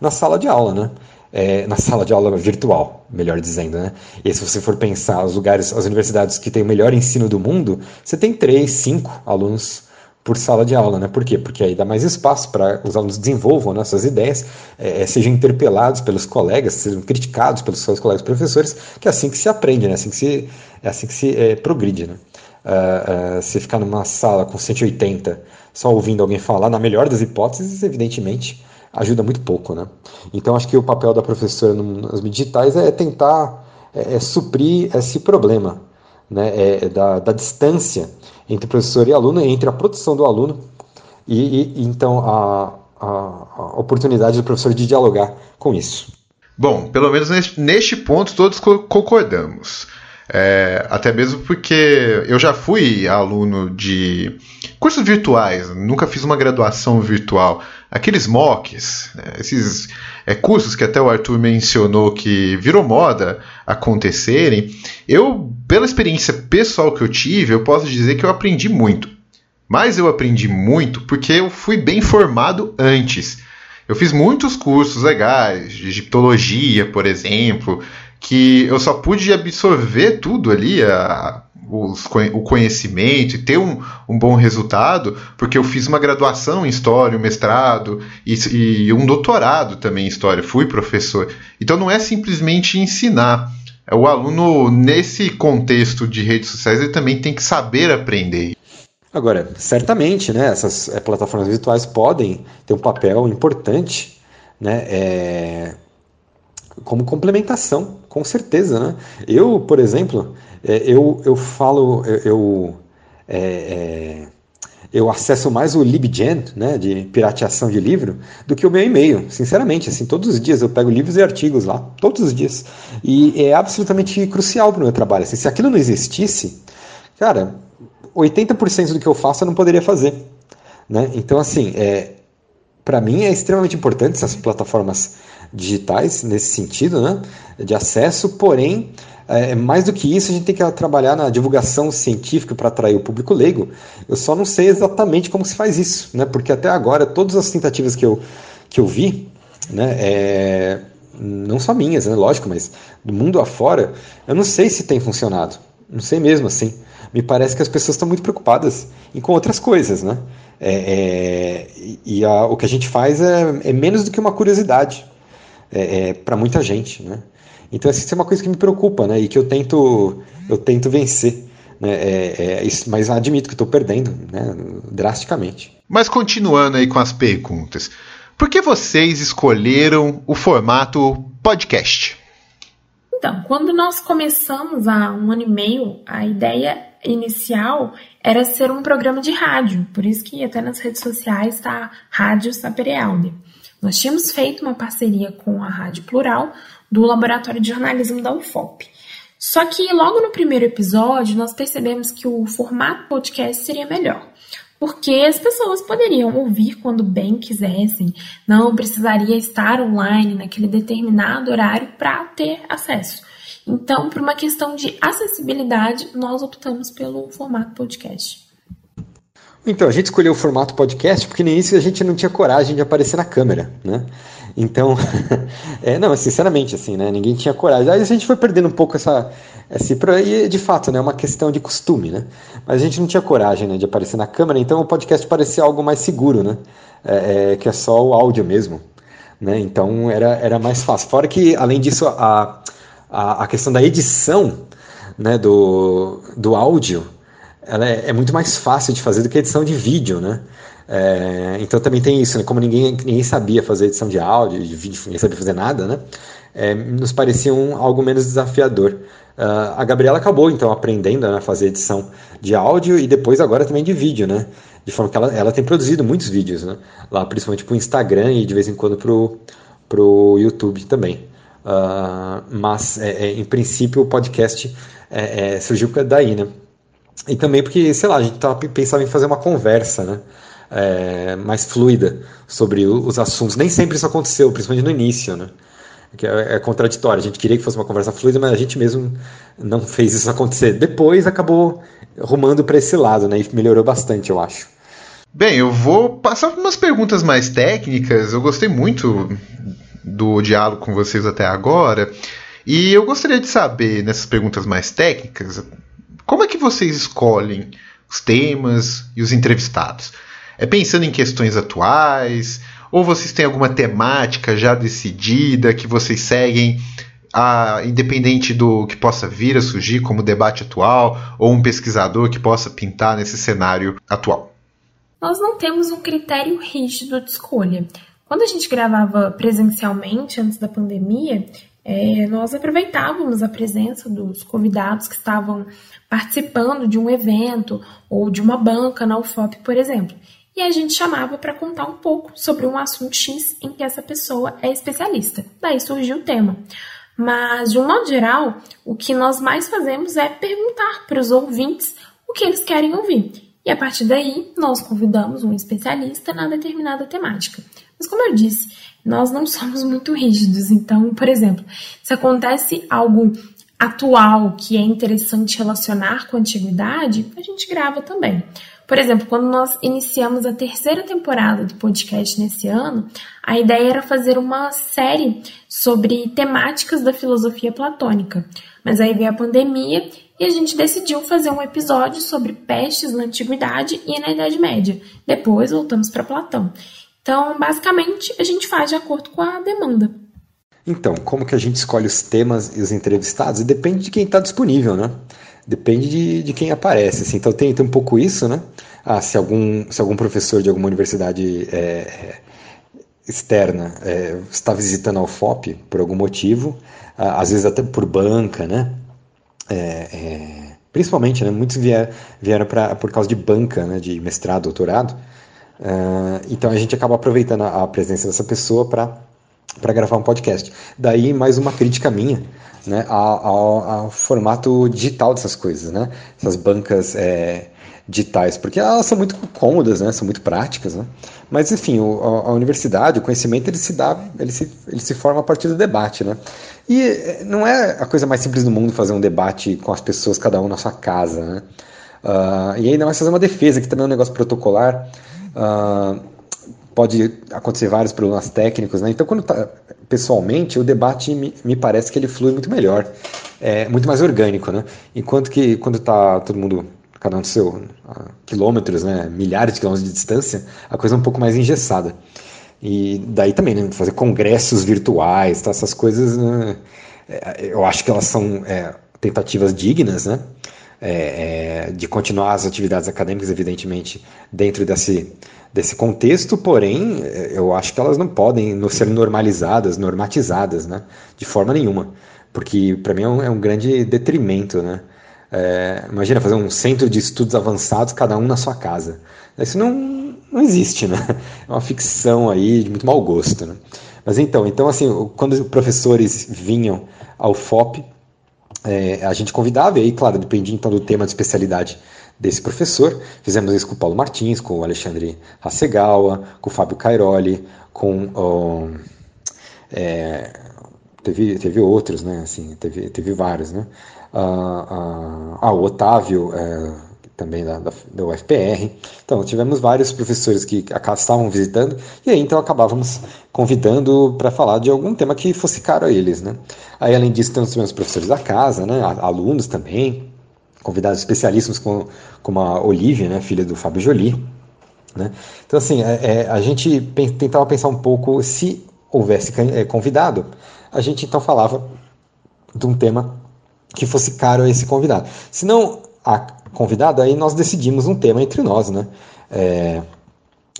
na sala de aula, né? É, na sala de aula virtual, melhor dizendo, né? E se você for pensar os lugares, as universidades que têm o melhor ensino do mundo, você tem três, cinco alunos por sala de aula, né? Por quê? Porque aí dá mais espaço para os alunos desenvolvam né, suas ideias, é, é, sejam interpelados pelos colegas, sejam criticados pelos seus colegas professores, que é assim que se aprende, né? Assim que se, é assim que se é, progride, né? Uh, uh, se ficar numa sala com 180 só ouvindo alguém falar, na melhor das hipóteses, evidentemente, ajuda muito pouco, né? Então acho que o papel da professora nas digitais é tentar é, é suprir esse problema, né? É, da, da, distância entre professor e aluno, entre a produção do aluno e, e então a, a, a, oportunidade do professor de dialogar com isso. Bom, pelo menos neste, neste ponto todos concordamos. É, até mesmo porque eu já fui aluno de cursos virtuais, nunca fiz uma graduação virtual. Aqueles mocks, né, esses é, cursos que até o Arthur mencionou que virou moda acontecerem, eu, pela experiência pessoal que eu tive, eu posso dizer que eu aprendi muito. Mas eu aprendi muito porque eu fui bem formado antes. Eu fiz muitos cursos legais, de egiptologia, por exemplo, que eu só pude absorver tudo ali, a, os, o conhecimento e ter um, um bom resultado, porque eu fiz uma graduação em História, um mestrado e, e um doutorado também em História, fui professor. Então não é simplesmente ensinar. O aluno, nesse contexto de redes sociais, ele também tem que saber aprender. Agora, certamente, né, essas é, plataformas virtuais podem ter um papel importante né, é, como complementação, com certeza. Né? Eu, por exemplo, é, eu, eu falo, eu, eu, é, é, eu acesso mais o LibGen, né, de pirateação de livro, do que o meu e-mail, sinceramente. Assim, todos os dias eu pego livros e artigos lá, todos os dias. E é absolutamente crucial para o meu trabalho. Assim, se aquilo não existisse, cara, 80% do que eu faço eu não poderia fazer. Né? Então, assim, é, para mim é extremamente importante essas plataformas digitais nesse sentido, né, de acesso, porém, é, mais do que isso, a gente tem que trabalhar na divulgação científica para atrair o público leigo. Eu só não sei exatamente como se faz isso, né, porque até agora todas as tentativas que eu, que eu vi, né, é, não só minhas, né, lógico, mas do mundo afora, eu não sei se tem funcionado. Não sei mesmo assim. Me parece que as pessoas estão muito preocupadas em com outras coisas, né? É, é, e a, o que a gente faz é, é menos do que uma curiosidade é, é para muita gente, né? Então isso é uma coisa que me preocupa, né? E que eu tento eu tento vencer, né? É, é isso, mas admito que estou perdendo, né? Drasticamente. Mas continuando aí com as perguntas, por que vocês escolheram o formato podcast? Então, quando nós começamos há um ano e meio, a ideia inicial era ser um programa de rádio, por isso que até nas redes sociais está Rádio Saperialde. Nós tínhamos feito uma parceria com a Rádio Plural do Laboratório de Jornalismo da UFOP. Só que logo no primeiro episódio nós percebemos que o formato podcast seria melhor, porque as pessoas poderiam ouvir quando bem quisessem, não precisaria estar online naquele determinado horário para ter acesso. Então, por uma questão de acessibilidade, nós optamos pelo formato podcast. Então, a gente escolheu o formato podcast porque no início a gente não tinha coragem de aparecer na câmera, né? Então, é, não, sinceramente, assim, né? Ninguém tinha coragem. Aí a gente foi perdendo um pouco essa. Esse, e de fato, né? É uma questão de costume, né? Mas a gente não tinha coragem né, de aparecer na câmera, então o podcast parecia algo mais seguro, né? É, é, que é só o áudio mesmo. Né? Então era, era mais fácil. Fora que, além disso, a, a, a questão da edição né, do, do áudio ela é, é, muito mais fácil de fazer do que a edição de vídeo, né? É, então também tem isso, né? como ninguém, ninguém sabia fazer edição de áudio, de vídeo, ninguém sabia fazer nada, né? É, nos parecia um, algo menos desafiador. Uh, a Gabriela acabou então aprendendo né, a fazer edição de áudio e depois agora também de vídeo, né? De forma que ela, ela tem produzido muitos vídeos, né? Lá principalmente para o Instagram e de vez em quando para o YouTube também. Uh, mas é, é, em princípio o podcast é, surgiu daí, né? E também porque, sei lá, a gente tava, pensava em fazer uma conversa, né? É, mais fluida sobre os assuntos. Nem sempre isso aconteceu, principalmente no início, né? Que é, é contraditório. A gente queria que fosse uma conversa fluida, mas a gente mesmo não fez isso acontecer. Depois acabou rumando para esse lado, né? E melhorou bastante, eu acho. Bem, eu vou passar por umas perguntas mais técnicas. Eu gostei muito do diálogo com vocês até agora. E eu gostaria de saber, nessas perguntas mais técnicas, como é que vocês escolhem os temas e os entrevistados? É pensando em questões atuais? Ou vocês têm alguma temática já decidida que vocês seguem, ah, independente do que possa vir a surgir como debate atual, ou um pesquisador que possa pintar nesse cenário atual? Nós não temos um critério rígido de escolha. Quando a gente gravava presencialmente antes da pandemia, é, nós aproveitávamos a presença dos convidados que estavam participando de um evento ou de uma banca na UFOP, por exemplo. E a gente chamava para contar um pouco sobre um assunto X em que essa pessoa é especialista. Daí surgiu o tema. Mas, de um modo geral, o que nós mais fazemos é perguntar para os ouvintes o que eles querem ouvir. E a partir daí, nós convidamos um especialista na determinada temática. Mas, como eu disse, nós não somos muito rígidos. Então, por exemplo, se acontece algo atual que é interessante relacionar com a antiguidade, a gente grava também. Por exemplo, quando nós iniciamos a terceira temporada do podcast nesse ano, a ideia era fazer uma série sobre temáticas da filosofia platônica. Mas aí veio a pandemia e a gente decidiu fazer um episódio sobre pestes na Antiguidade e na Idade Média. Depois voltamos para Platão. Então, basicamente, a gente faz de acordo com a demanda. Então, como que a gente escolhe os temas e os entrevistados? Depende de quem está disponível, né? Depende de, de quem aparece. Assim. Então tem, tem um pouco isso, né? Ah, se algum, se algum professor de alguma universidade é, é, externa é, está visitando a UFOP por algum motivo, às vezes até por banca, né? É, é, principalmente, né, muitos vier, vieram pra, por causa de banca, né, de mestrado, doutorado. Uh, então a gente acaba aproveitando a, a presença dessa pessoa para gravar um podcast. Daí mais uma crítica minha né, ao, ao, formato digital dessas coisas, né? Essas bancas é, digitais, porque elas são muito cômodas, né? São muito práticas, né? Mas enfim, o, a, a, universidade, o conhecimento, ele se dá, ele se, ele se forma a partir do debate, né? E é, não é a coisa mais simples do mundo fazer um debate com as pessoas, cada um na sua casa, né? Uh, e ainda mais fazer uma defesa, que também é um negócio protocolar. Uh, pode acontecer vários problemas técnicos, né? Então, quando tá pessoalmente, o debate me, me parece que ele flui muito melhor, é muito mais orgânico, né? Enquanto que quando tá todo mundo cada um do seu quilômetros, né, milhares de quilômetros de distância, a coisa é um pouco mais engessada. E daí também, né, fazer congressos virtuais, tá, essas coisas, né, é, eu acho que elas são é, tentativas dignas, né? É, é, de continuar as atividades acadêmicas, evidentemente, dentro desse, desse contexto, porém, é, eu acho que elas não podem ser normalizadas, normatizadas, né? de forma nenhuma, porque para mim é um, é um, grande detrimento. Né? É, imagina fazer um centro de estudos avançados, cada um na sua casa. Isso não, não existe, né? É uma ficção aí de muito mau gosto. Né? Mas então, então assim, quando os professores vinham ao FOP, é, a gente convidava, e aí, claro, dependia então do tema de especialidade desse professor. Fizemos isso com o Paulo Martins, com o Alexandre Hasegawa, com o Fábio Cairoli, com é, teve, teve outros, né? Assim, teve, teve vários, né? Ah, ah, o Otávio, é, também da, da, da, UFPR. Então, tivemos vários professores que estavam visitando, e aí então acabávamos convidando para falar de algum tema que fosse caro a eles. Né? Aí, além disso, temos os professores da casa, né? alunos também, convidados especialíssimos como, como a Olivia, né? filha do Fábio Jolie. Né? Então, assim, é, é, a gente tentava pensar um pouco se houvesse é, convidado, a gente então falava de um tema que fosse caro a esse convidado. Se não a convidado, aí nós decidimos um tema entre nós, né? É,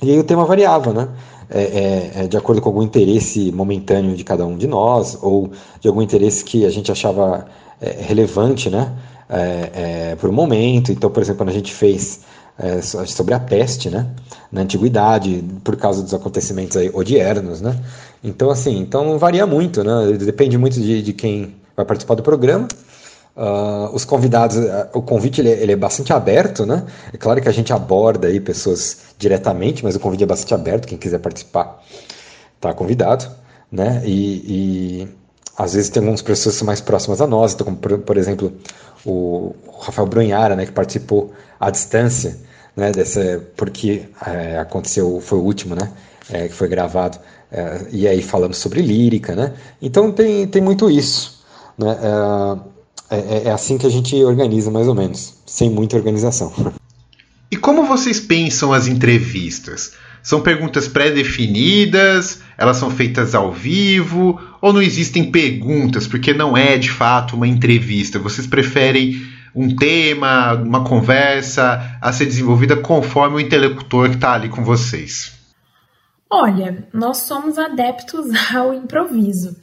e aí o tema variava, né? É, é, é, de acordo com algum interesse momentâneo de cada um de nós, ou de algum interesse que a gente achava é, relevante, né? É, por um momento. Então, por exemplo, quando a gente fez sobre a peste, né? Na antiguidade, por causa dos acontecimentos aí odiernos, né? Então, assim, então varia muito, né? Depende muito de, de quem vai participar do programa. Uh, os convidados, uh, o convite ele, é, ele, é bastante aberto, né? É claro que a gente aborda aí pessoas diretamente, mas o convite é bastante aberto, quem quiser participar está convidado. né? E, e às vezes tem algumas pessoas mais próximas a nós, então, como por, por exemplo o Rafael Brunhara, né, que participou à distância, né, dessa, porque é, aconteceu, foi o último, né, é, que foi gravado, é, e aí falamos sobre lírica, né, então tem, tem muito isso, né, é, é, é assim que a gente organiza mais ou menos, sem muita organização. E como vocês pensam as entrevistas? São perguntas pré-definidas? Elas são feitas ao vivo? Ou não existem perguntas, porque não é de fato uma entrevista? Vocês preferem um tema, uma conversa a ser desenvolvida conforme o interlocutor que está ali com vocês? Olha, nós somos adeptos ao improviso.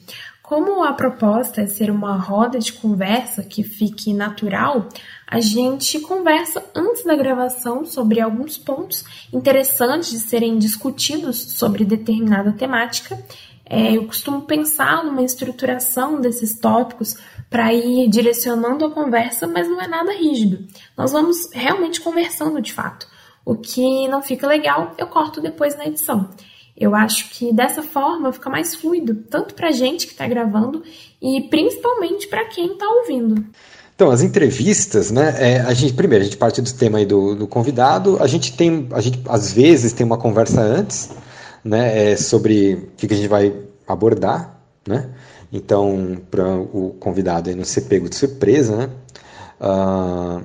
Como a proposta é ser uma roda de conversa que fique natural, a gente conversa antes da gravação sobre alguns pontos interessantes de serem discutidos sobre determinada temática. É, eu costumo pensar numa estruturação desses tópicos para ir direcionando a conversa, mas não é nada rígido. Nós vamos realmente conversando de fato. O que não fica legal, eu corto depois na edição. Eu acho que dessa forma fica mais fluido, tanto para a gente que está gravando e principalmente para quem está ouvindo. Então, as entrevistas, né? É, a gente, primeiro, a gente parte do tema aí do, do, convidado. A gente tem, a gente às vezes tem uma conversa antes, né? É, sobre o que, a gente vai abordar, né? Então, para o convidado aí não ser pego de surpresa, né? Uh,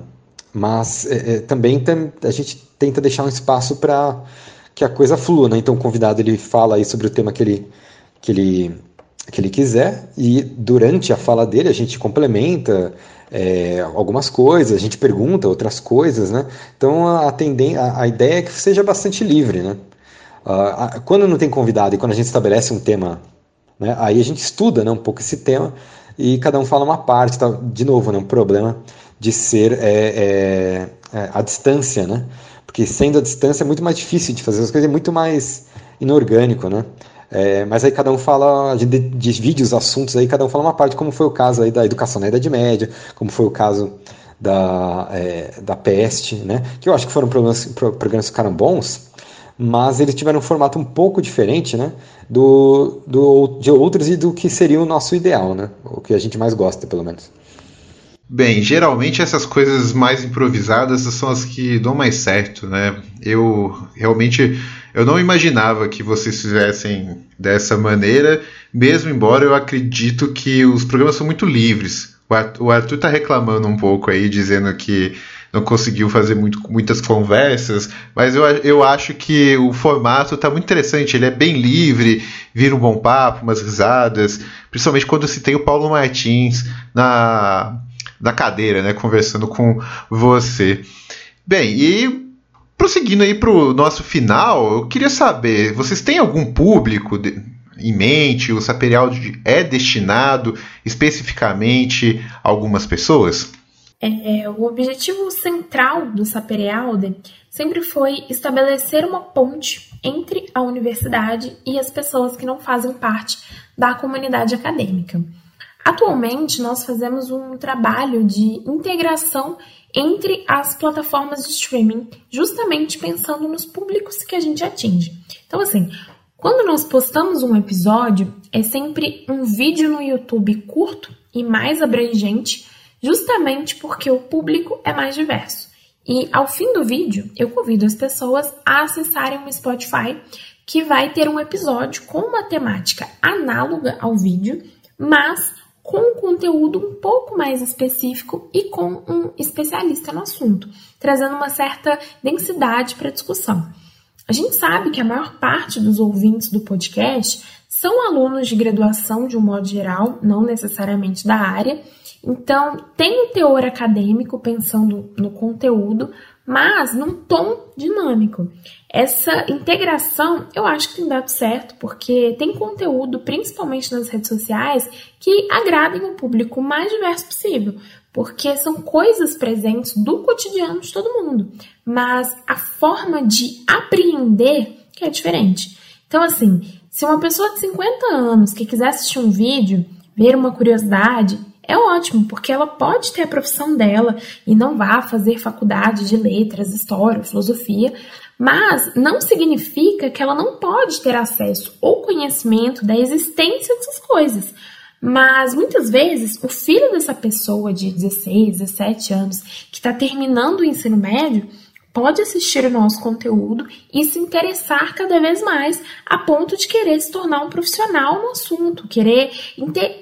mas é, é, também tem, a gente tenta deixar um espaço para que a coisa flua, né? Então, o convidado ele fala aí sobre o tema que ele, que ele, que ele quiser e durante a fala dele a gente complementa é, algumas coisas, a gente pergunta outras coisas, né? Então, a, a, a ideia é que seja bastante livre, né? Uh, quando não tem convidado e quando a gente estabelece um tema né? Aí a gente estuda né, um pouco esse tema e cada um fala uma parte. Tá? De novo, né, um problema de ser é, é, é, a distância, né? Porque sendo a distância é muito mais difícil de fazer as coisas, é muito mais inorgânico, né? É, mas aí cada um fala, de divide os assuntos aí, cada um fala uma parte, como foi o caso aí da educação na Idade Média, como foi o caso da, é, da peste, né? Que eu acho que foram programas, programas que ficaram bons, mas eles tiveram um formato um pouco diferente, né, do, do, de outros e do que seria o nosso ideal, né, o que a gente mais gosta, pelo menos. Bem, geralmente essas coisas mais improvisadas são as que dão mais certo, né? Eu realmente eu não imaginava que vocês fizessem dessa maneira, mesmo embora eu acredito que os programas são muito livres. O Arthur está reclamando um pouco aí, dizendo que não conseguiu fazer muito, muitas conversas, mas eu, eu acho que o formato está muito interessante, ele é bem livre, vira um bom papo, umas risadas, principalmente quando se tem o Paulo Martins na, na cadeira, né, conversando com você. Bem, e prosseguindo aí para o nosso final, eu queria saber, vocês têm algum público de, em mente? O Saperial é destinado especificamente a algumas pessoas? É, o objetivo central do Saperialde sempre foi estabelecer uma ponte entre a universidade e as pessoas que não fazem parte da comunidade acadêmica. Atualmente, nós fazemos um trabalho de integração entre as plataformas de streaming, justamente pensando nos públicos que a gente atinge. Então, assim, quando nós postamos um episódio, é sempre um vídeo no YouTube curto e mais abrangente justamente porque o público é mais diverso. E ao fim do vídeo, eu convido as pessoas a acessarem o Spotify, que vai ter um episódio com uma temática análoga ao vídeo, mas com um conteúdo um pouco mais específico e com um especialista no assunto, trazendo uma certa densidade para a discussão. A gente sabe que a maior parte dos ouvintes do podcast são alunos de graduação de um modo geral, não necessariamente da área, então, tem o teor acadêmico pensando no conteúdo, mas num tom dinâmico. Essa integração eu acho que tem dado certo, porque tem conteúdo, principalmente nas redes sociais, que agradem o público mais diverso possível, porque são coisas presentes do cotidiano de todo mundo, mas a forma de apreender que é diferente. Então, assim, se uma pessoa de 50 anos que quiser assistir um vídeo, ver uma curiosidade, é ótimo, porque ela pode ter a profissão dela e não vá fazer faculdade de letras, história, filosofia, Mas não significa que ela não pode ter acesso ou conhecimento da existência dessas coisas. Mas muitas vezes o filho dessa pessoa de 16, 17 anos que está terminando o ensino médio pode assistir o nosso conteúdo e se interessar cada vez mais a ponto de querer se tornar um profissional no assunto, querer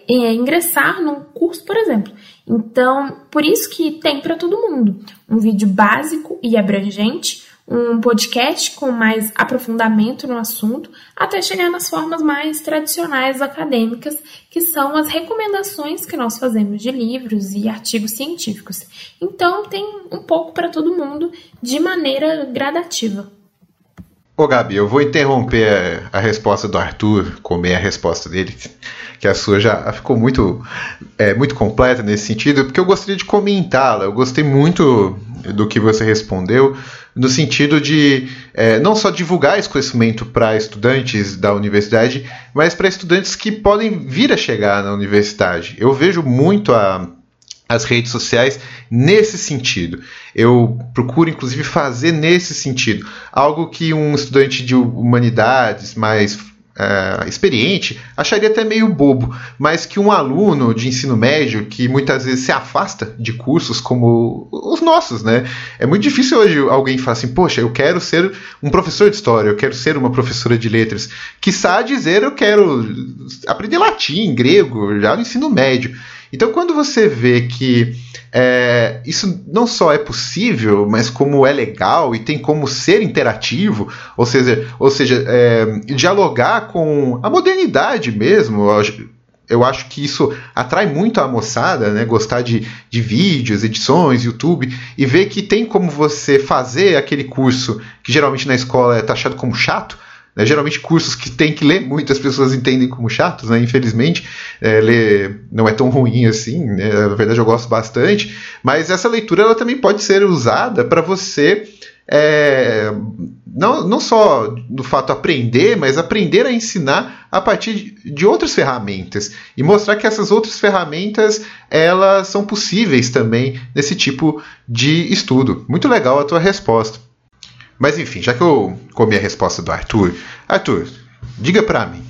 é, ingressar num curso, por exemplo. Então, por isso que tem para todo mundo um vídeo básico e abrangente um podcast com mais aprofundamento no assunto, até chegar nas formas mais tradicionais acadêmicas, que são as recomendações que nós fazemos de livros e artigos científicos. Então, tem um pouco para todo mundo de maneira gradativa. Ô Gabi, eu vou interromper a resposta do Arthur, comer a resposta dele, que a sua já ficou muito, é, muito completa nesse sentido, porque eu gostaria de comentá-la. Eu gostei muito do que você respondeu, no sentido de é, não só divulgar esse conhecimento para estudantes da universidade, mas para estudantes que podem vir a chegar na universidade. Eu vejo muito a, as redes sociais nesse sentido. Eu procuro, inclusive, fazer nesse sentido. Algo que um estudante de humanidades mais uh, experiente acharia até meio bobo, mas que um aluno de ensino médio que muitas vezes se afasta de cursos como os nossos, né? É muito difícil hoje alguém falar assim, poxa, eu quero ser um professor de história, eu quero ser uma professora de letras. Que sabe dizer eu quero aprender latim, grego, já no ensino médio. Então, quando você vê que é, isso não só é possível, mas como é legal e tem como ser interativo, ou seja, ou seja é, dialogar com a modernidade mesmo. Eu acho que isso atrai muito a moçada, né? Gostar de, de vídeos, edições, YouTube, e ver que tem como você fazer aquele curso que geralmente na escola é taxado como chato, né? Geralmente cursos que tem que ler muito as pessoas entendem como chatos, né? infelizmente. É, ler não é tão ruim assim, né? na verdade eu gosto bastante, mas essa leitura ela também pode ser usada para você é, não, não só do fato aprender, mas aprender a ensinar a partir de outras ferramentas e mostrar que essas outras ferramentas elas são possíveis também nesse tipo de estudo. Muito legal a tua resposta. Mas enfim, já que eu comi a resposta do Arthur, Arthur, diga para mim,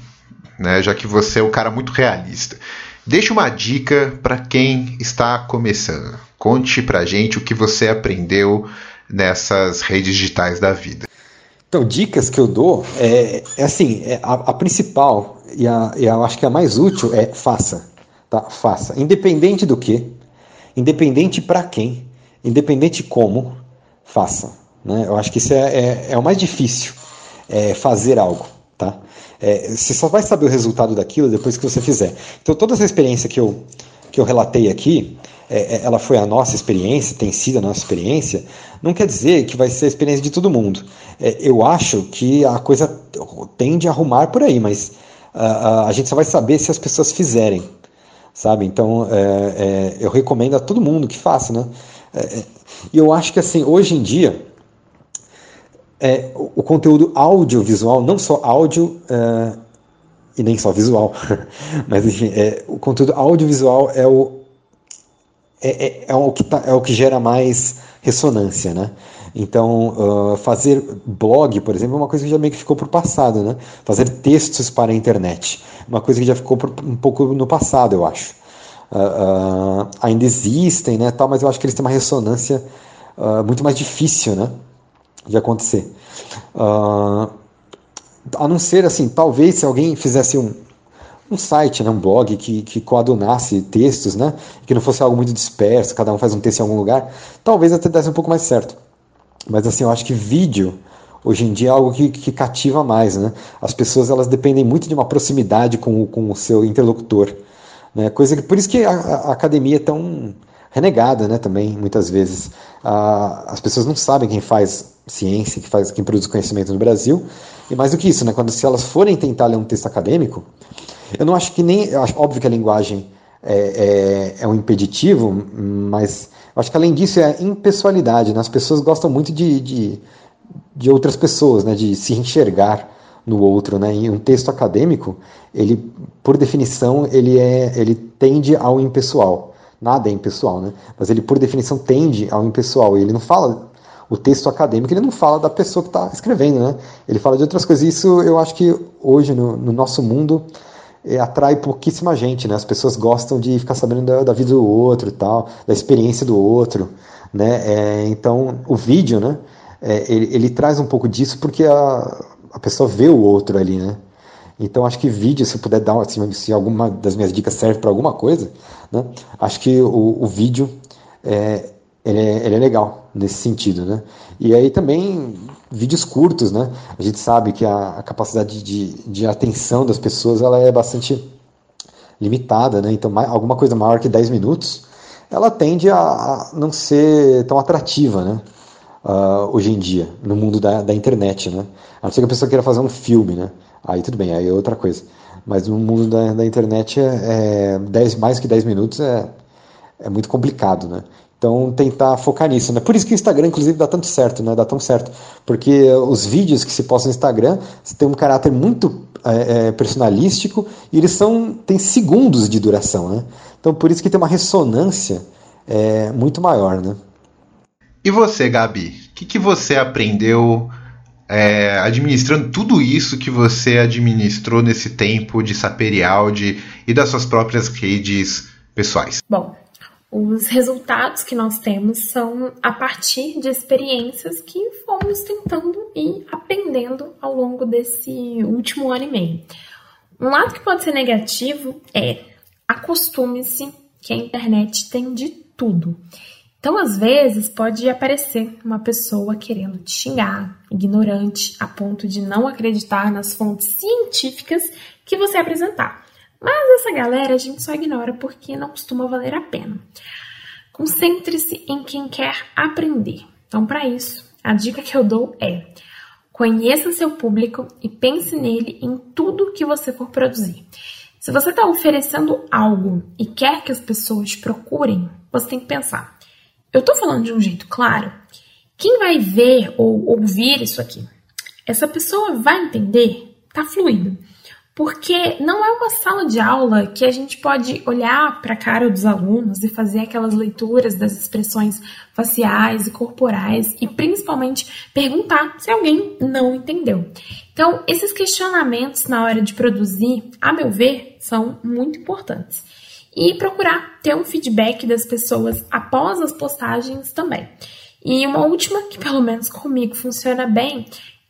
né, já que você é um cara muito realista, deixe uma dica para quem está começando. Conte pra gente o que você aprendeu nessas redes digitais da vida. Então, dicas que eu dou é, é assim, é a, a, principal e, a, e eu acho que a mais útil é faça, tá? Faça, independente do que, independente para quem, independente como, faça. Né? Eu acho que isso é, é, é o mais difícil, é fazer algo. Tá? É, você só vai saber o resultado daquilo depois que você fizer. Então, toda essa experiência que eu, que eu relatei aqui, é, é, ela foi a nossa experiência, tem sido a nossa experiência, não quer dizer que vai ser a experiência de todo mundo. É, eu acho que a coisa tende a arrumar por aí, mas a, a gente só vai saber se as pessoas fizerem, sabe? Então, é, é, eu recomendo a todo mundo que faça, né? E eu acho que, assim, hoje em dia, é, o conteúdo audiovisual, não só áudio é, e nem só visual, mas enfim, é, o conteúdo audiovisual é o, é, é, é, o que tá, é o que gera mais ressonância, né? Então, uh, fazer blog, por exemplo, é uma coisa que já meio que ficou por passado, né? Fazer textos para a internet, uma coisa que já ficou por, um pouco no passado, eu acho. Uh, uh, ainda existem, né, tal, mas eu acho que eles têm uma ressonância muito mais difícil, né? De acontecer. Uh, a não ser assim, talvez se alguém fizesse um, um site, né, um blog que, que coadunasse textos, né, que não fosse algo muito disperso, cada um faz um texto em algum lugar, talvez até desse um pouco mais certo. Mas assim, eu acho que vídeo hoje em dia é algo que, que cativa mais, né? As pessoas elas dependem muito de uma proximidade com, com o seu interlocutor, né? Coisa que por isso que a, a academia é tão renegada, né? Também muitas vezes ah, as pessoas não sabem quem faz ciência, que faz, quem produz conhecimento no Brasil. E mais do que isso, né, quando se elas forem tentar ler um texto acadêmico, eu não acho que nem. Acho, óbvio que a linguagem é, é, é um impeditivo, mas acho que além disso é a impessoalidade. Né? As pessoas gostam muito de, de, de outras pessoas, né? de se enxergar no outro, né? E um texto acadêmico, ele, por definição, ele é, ele tende ao impessoal. Nada é impessoal, né? Mas ele, por definição, tende ao impessoal. Ele não fala o texto acadêmico ele não fala da pessoa que está escrevendo, né? Ele fala de outras coisas. Isso eu acho que hoje no, no nosso mundo é, atrai pouquíssima gente, né? As pessoas gostam de ficar sabendo da, da vida do outro e tal, da experiência do outro, né? É, então o vídeo, né? É, ele, ele, traz um pouco disso porque a, a pessoa vê o outro ali, né? Então acho que vídeo, se eu puder dar, assim, se alguma das minhas dicas serve para alguma coisa, né? Acho que o, o vídeo é, ele é, ele é legal nesse sentido, né? E aí também vídeos curtos, né? A gente sabe que a, a capacidade de, de atenção das pessoas ela é bastante limitada, né? Então mais, alguma coisa maior que 10 minutos, ela tende a, a não ser tão atrativa, né? Uh, hoje em dia, no mundo da, da internet, né? A não ser que a pessoa queira fazer um filme, né? Aí tudo bem, aí é outra coisa. Mas no mundo da, da internet, é, é 10, mais que 10 minutos é, é muito complicado, né? Então, tentar focar nisso, né? Por isso que o Instagram, inclusive, dá tanto certo, né? Dá tão certo. Porque os vídeos que se postam no Instagram têm um caráter muito é, é, personalístico e eles são têm segundos de duração, né? Então, por isso que tem uma ressonância é, muito maior, né? E você, Gabi? O que, que você aprendeu é, administrando tudo isso que você administrou nesse tempo de Saperial de, e das suas próprias redes pessoais? Bom, os resultados que nós temos são a partir de experiências que fomos tentando e aprendendo ao longo desse último ano e meio. Um lado que pode ser negativo é acostume-se que a internet tem de tudo. Então, às vezes, pode aparecer uma pessoa querendo te xingar, ignorante, a ponto de não acreditar nas fontes científicas que você apresentar. Mas essa galera a gente só ignora porque não costuma valer a pena. Concentre-se em quem quer aprender. Então, para isso, a dica que eu dou é: conheça seu público e pense nele em tudo que você for produzir. Se você está oferecendo algo e quer que as pessoas procurem, você tem que pensar: eu estou falando de um jeito claro? Quem vai ver ou ouvir isso aqui? Essa pessoa vai entender? Tá fluido porque não é uma sala de aula que a gente pode olhar para a cara dos alunos e fazer aquelas leituras das expressões faciais e corporais e principalmente perguntar se alguém não entendeu. Então, esses questionamentos na hora de produzir, a meu ver, são muito importantes. E procurar ter um feedback das pessoas após as postagens também. E uma última, que pelo menos comigo funciona bem,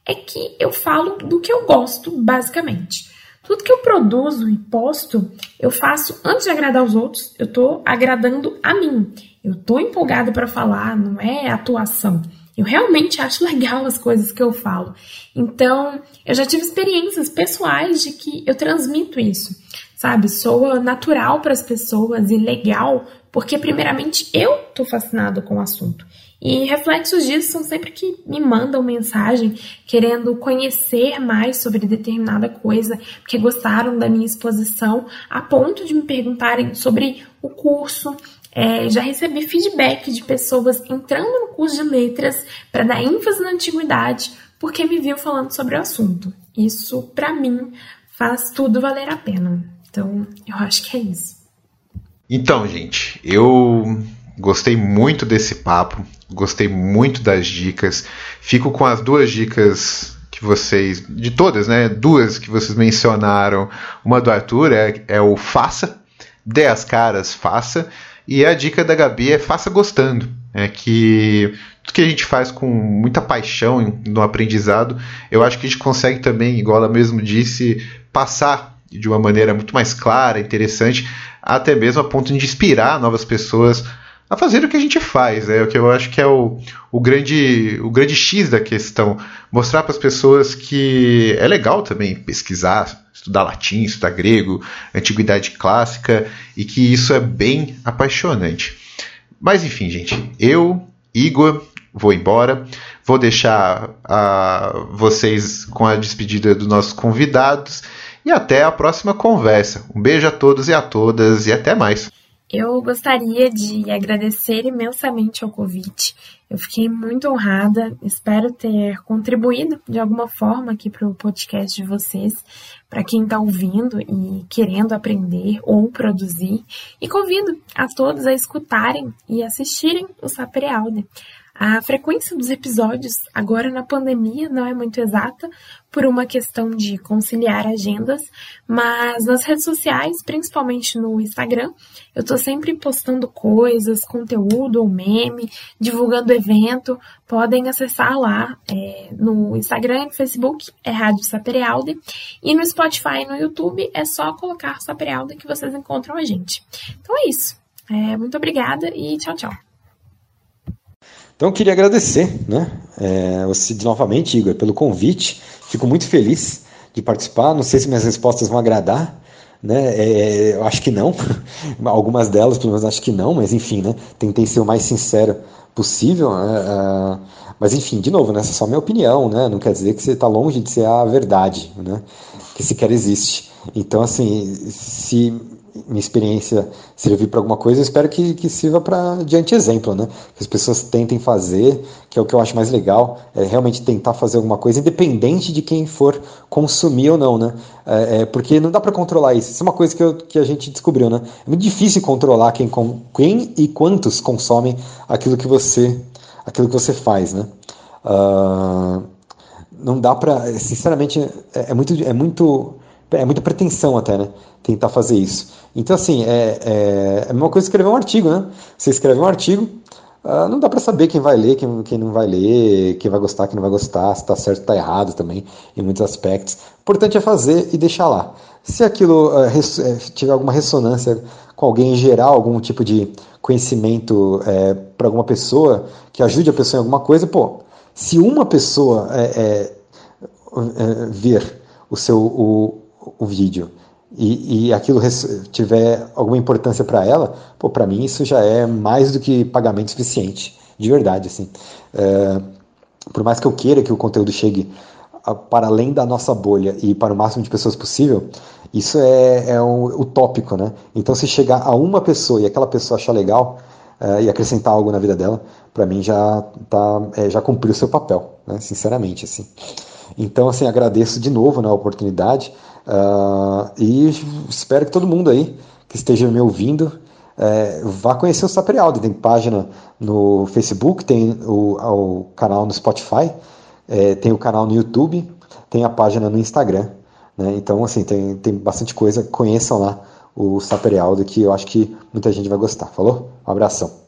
é que eu falo do que eu gosto, basicamente. Tudo que eu produzo e posto, eu faço antes de agradar os outros, eu estou agradando a mim. Eu estou empolgada para falar, não é atuação. Eu realmente acho legal as coisas que eu falo. Então, eu já tive experiências pessoais de que eu transmito isso, sabe? Soa natural para as pessoas e legal, porque primeiramente eu tô fascinado com o assunto. E reflexos disso são sempre que me mandam mensagem querendo conhecer mais sobre determinada coisa, porque gostaram da minha exposição, a ponto de me perguntarem sobre o curso. É, já recebi feedback de pessoas entrando no curso de letras para dar ênfase na antiguidade, porque me viu falando sobre o assunto. Isso, para mim, faz tudo valer a pena. Então, eu acho que é isso. Então, gente, eu gostei muito desse papo. Gostei muito das dicas. Fico com as duas dicas que vocês. De todas, né? Duas que vocês mencionaram. Uma do Arthur é, é o faça. Dê as caras, faça. E a dica da Gabi é faça gostando. É que tudo que a gente faz com muita paixão no aprendizado, eu acho que a gente consegue também, igual ela mesmo disse, passar de uma maneira muito mais clara, interessante, até mesmo a ponto de inspirar novas pessoas a fazer o que a gente faz, é o que eu acho que é o, o, grande, o grande X da questão. Mostrar para as pessoas que é legal também pesquisar, estudar latim, estudar grego, antiguidade clássica, e que isso é bem apaixonante. Mas enfim, gente, eu, Igor, vou embora. Vou deixar uh, vocês com a despedida dos nossos convidados e até a próxima conversa. Um beijo a todos e a todas e até mais. Eu gostaria de agradecer imensamente ao convite. Eu fiquei muito honrada, espero ter contribuído de alguma forma aqui para o podcast de vocês, para quem está ouvindo e querendo aprender ou produzir. E convido a todos a escutarem e assistirem o Sapere Aude. A frequência dos episódios, agora na pandemia, não é muito exata, por uma questão de conciliar agendas, mas nas redes sociais, principalmente no Instagram, eu tô sempre postando coisas, conteúdo ou meme, divulgando evento. Podem acessar lá é, no Instagram e no Facebook, é Rádio Saperialde, e no Spotify e no YouTube é só colocar Saperialde que vocês encontram a gente. Então é isso. É, muito obrigada e tchau, tchau. Então, eu queria agradecer, né, é, você novamente, Igor, pelo convite. Fico muito feliz de participar. Não sei se minhas respostas vão agradar, né? É, eu acho que não. Algumas delas, pelo menos, acho que não. Mas enfim, né? Tentei ser o mais sincero possível. Né? Uh, mas enfim, de novo, né? Essa é só minha opinião, né? Não quer dizer que você está longe de ser a verdade, né? Que sequer existe. Então, assim, se minha experiência servir para alguma coisa, eu espero que, que sirva para diante exemplo, né? Que as pessoas tentem fazer, que é o que eu acho mais legal, é realmente tentar fazer alguma coisa, independente de quem for consumir ou não, né? É, é, porque não dá para controlar isso. Isso é uma coisa que, eu, que a gente descobriu, né? É muito difícil controlar quem, quem e quantos consomem aquilo que você, aquilo que você faz, né? Uh, não dá para, sinceramente, é, é muito, é muito é muita pretensão até, né? Tentar fazer isso. Então, assim, é, é, é a mesma coisa escrever um artigo, né? Você escreve um artigo, uh, não dá para saber quem vai ler, quem, quem não vai ler, quem vai gostar, quem não vai gostar, se tá certo, tá errado também, em muitos aspectos. O importante é fazer e deixar lá. Se aquilo uh, tiver alguma ressonância com alguém em geral, algum tipo de conhecimento é, para alguma pessoa, que ajude a pessoa em alguma coisa, pô, se uma pessoa é, ver o seu, o, o vídeo e, e aquilo tiver alguma importância para ela, pô, para mim isso já é mais do que pagamento suficiente, de verdade, assim. É, por mais que eu queira que o conteúdo chegue para além da nossa bolha e para o máximo de pessoas possível, isso é, é um utópico, né? Então, se chegar a uma pessoa e aquela pessoa achar legal é, e acrescentar algo na vida dela, para mim já tá, é, já cumpriu o seu papel, né? Sinceramente, assim. Então, assim, agradeço de novo né, a oportunidade. Uh, e espero que todo mundo aí que esteja me ouvindo é, vá conhecer o Saprialdo. Tem página no Facebook, tem o, o canal no Spotify, é, tem o canal no YouTube, tem a página no Instagram. Né? Então, assim, tem, tem bastante coisa. Conheçam lá o Saperialdo, que eu acho que muita gente vai gostar. Falou? Um abração.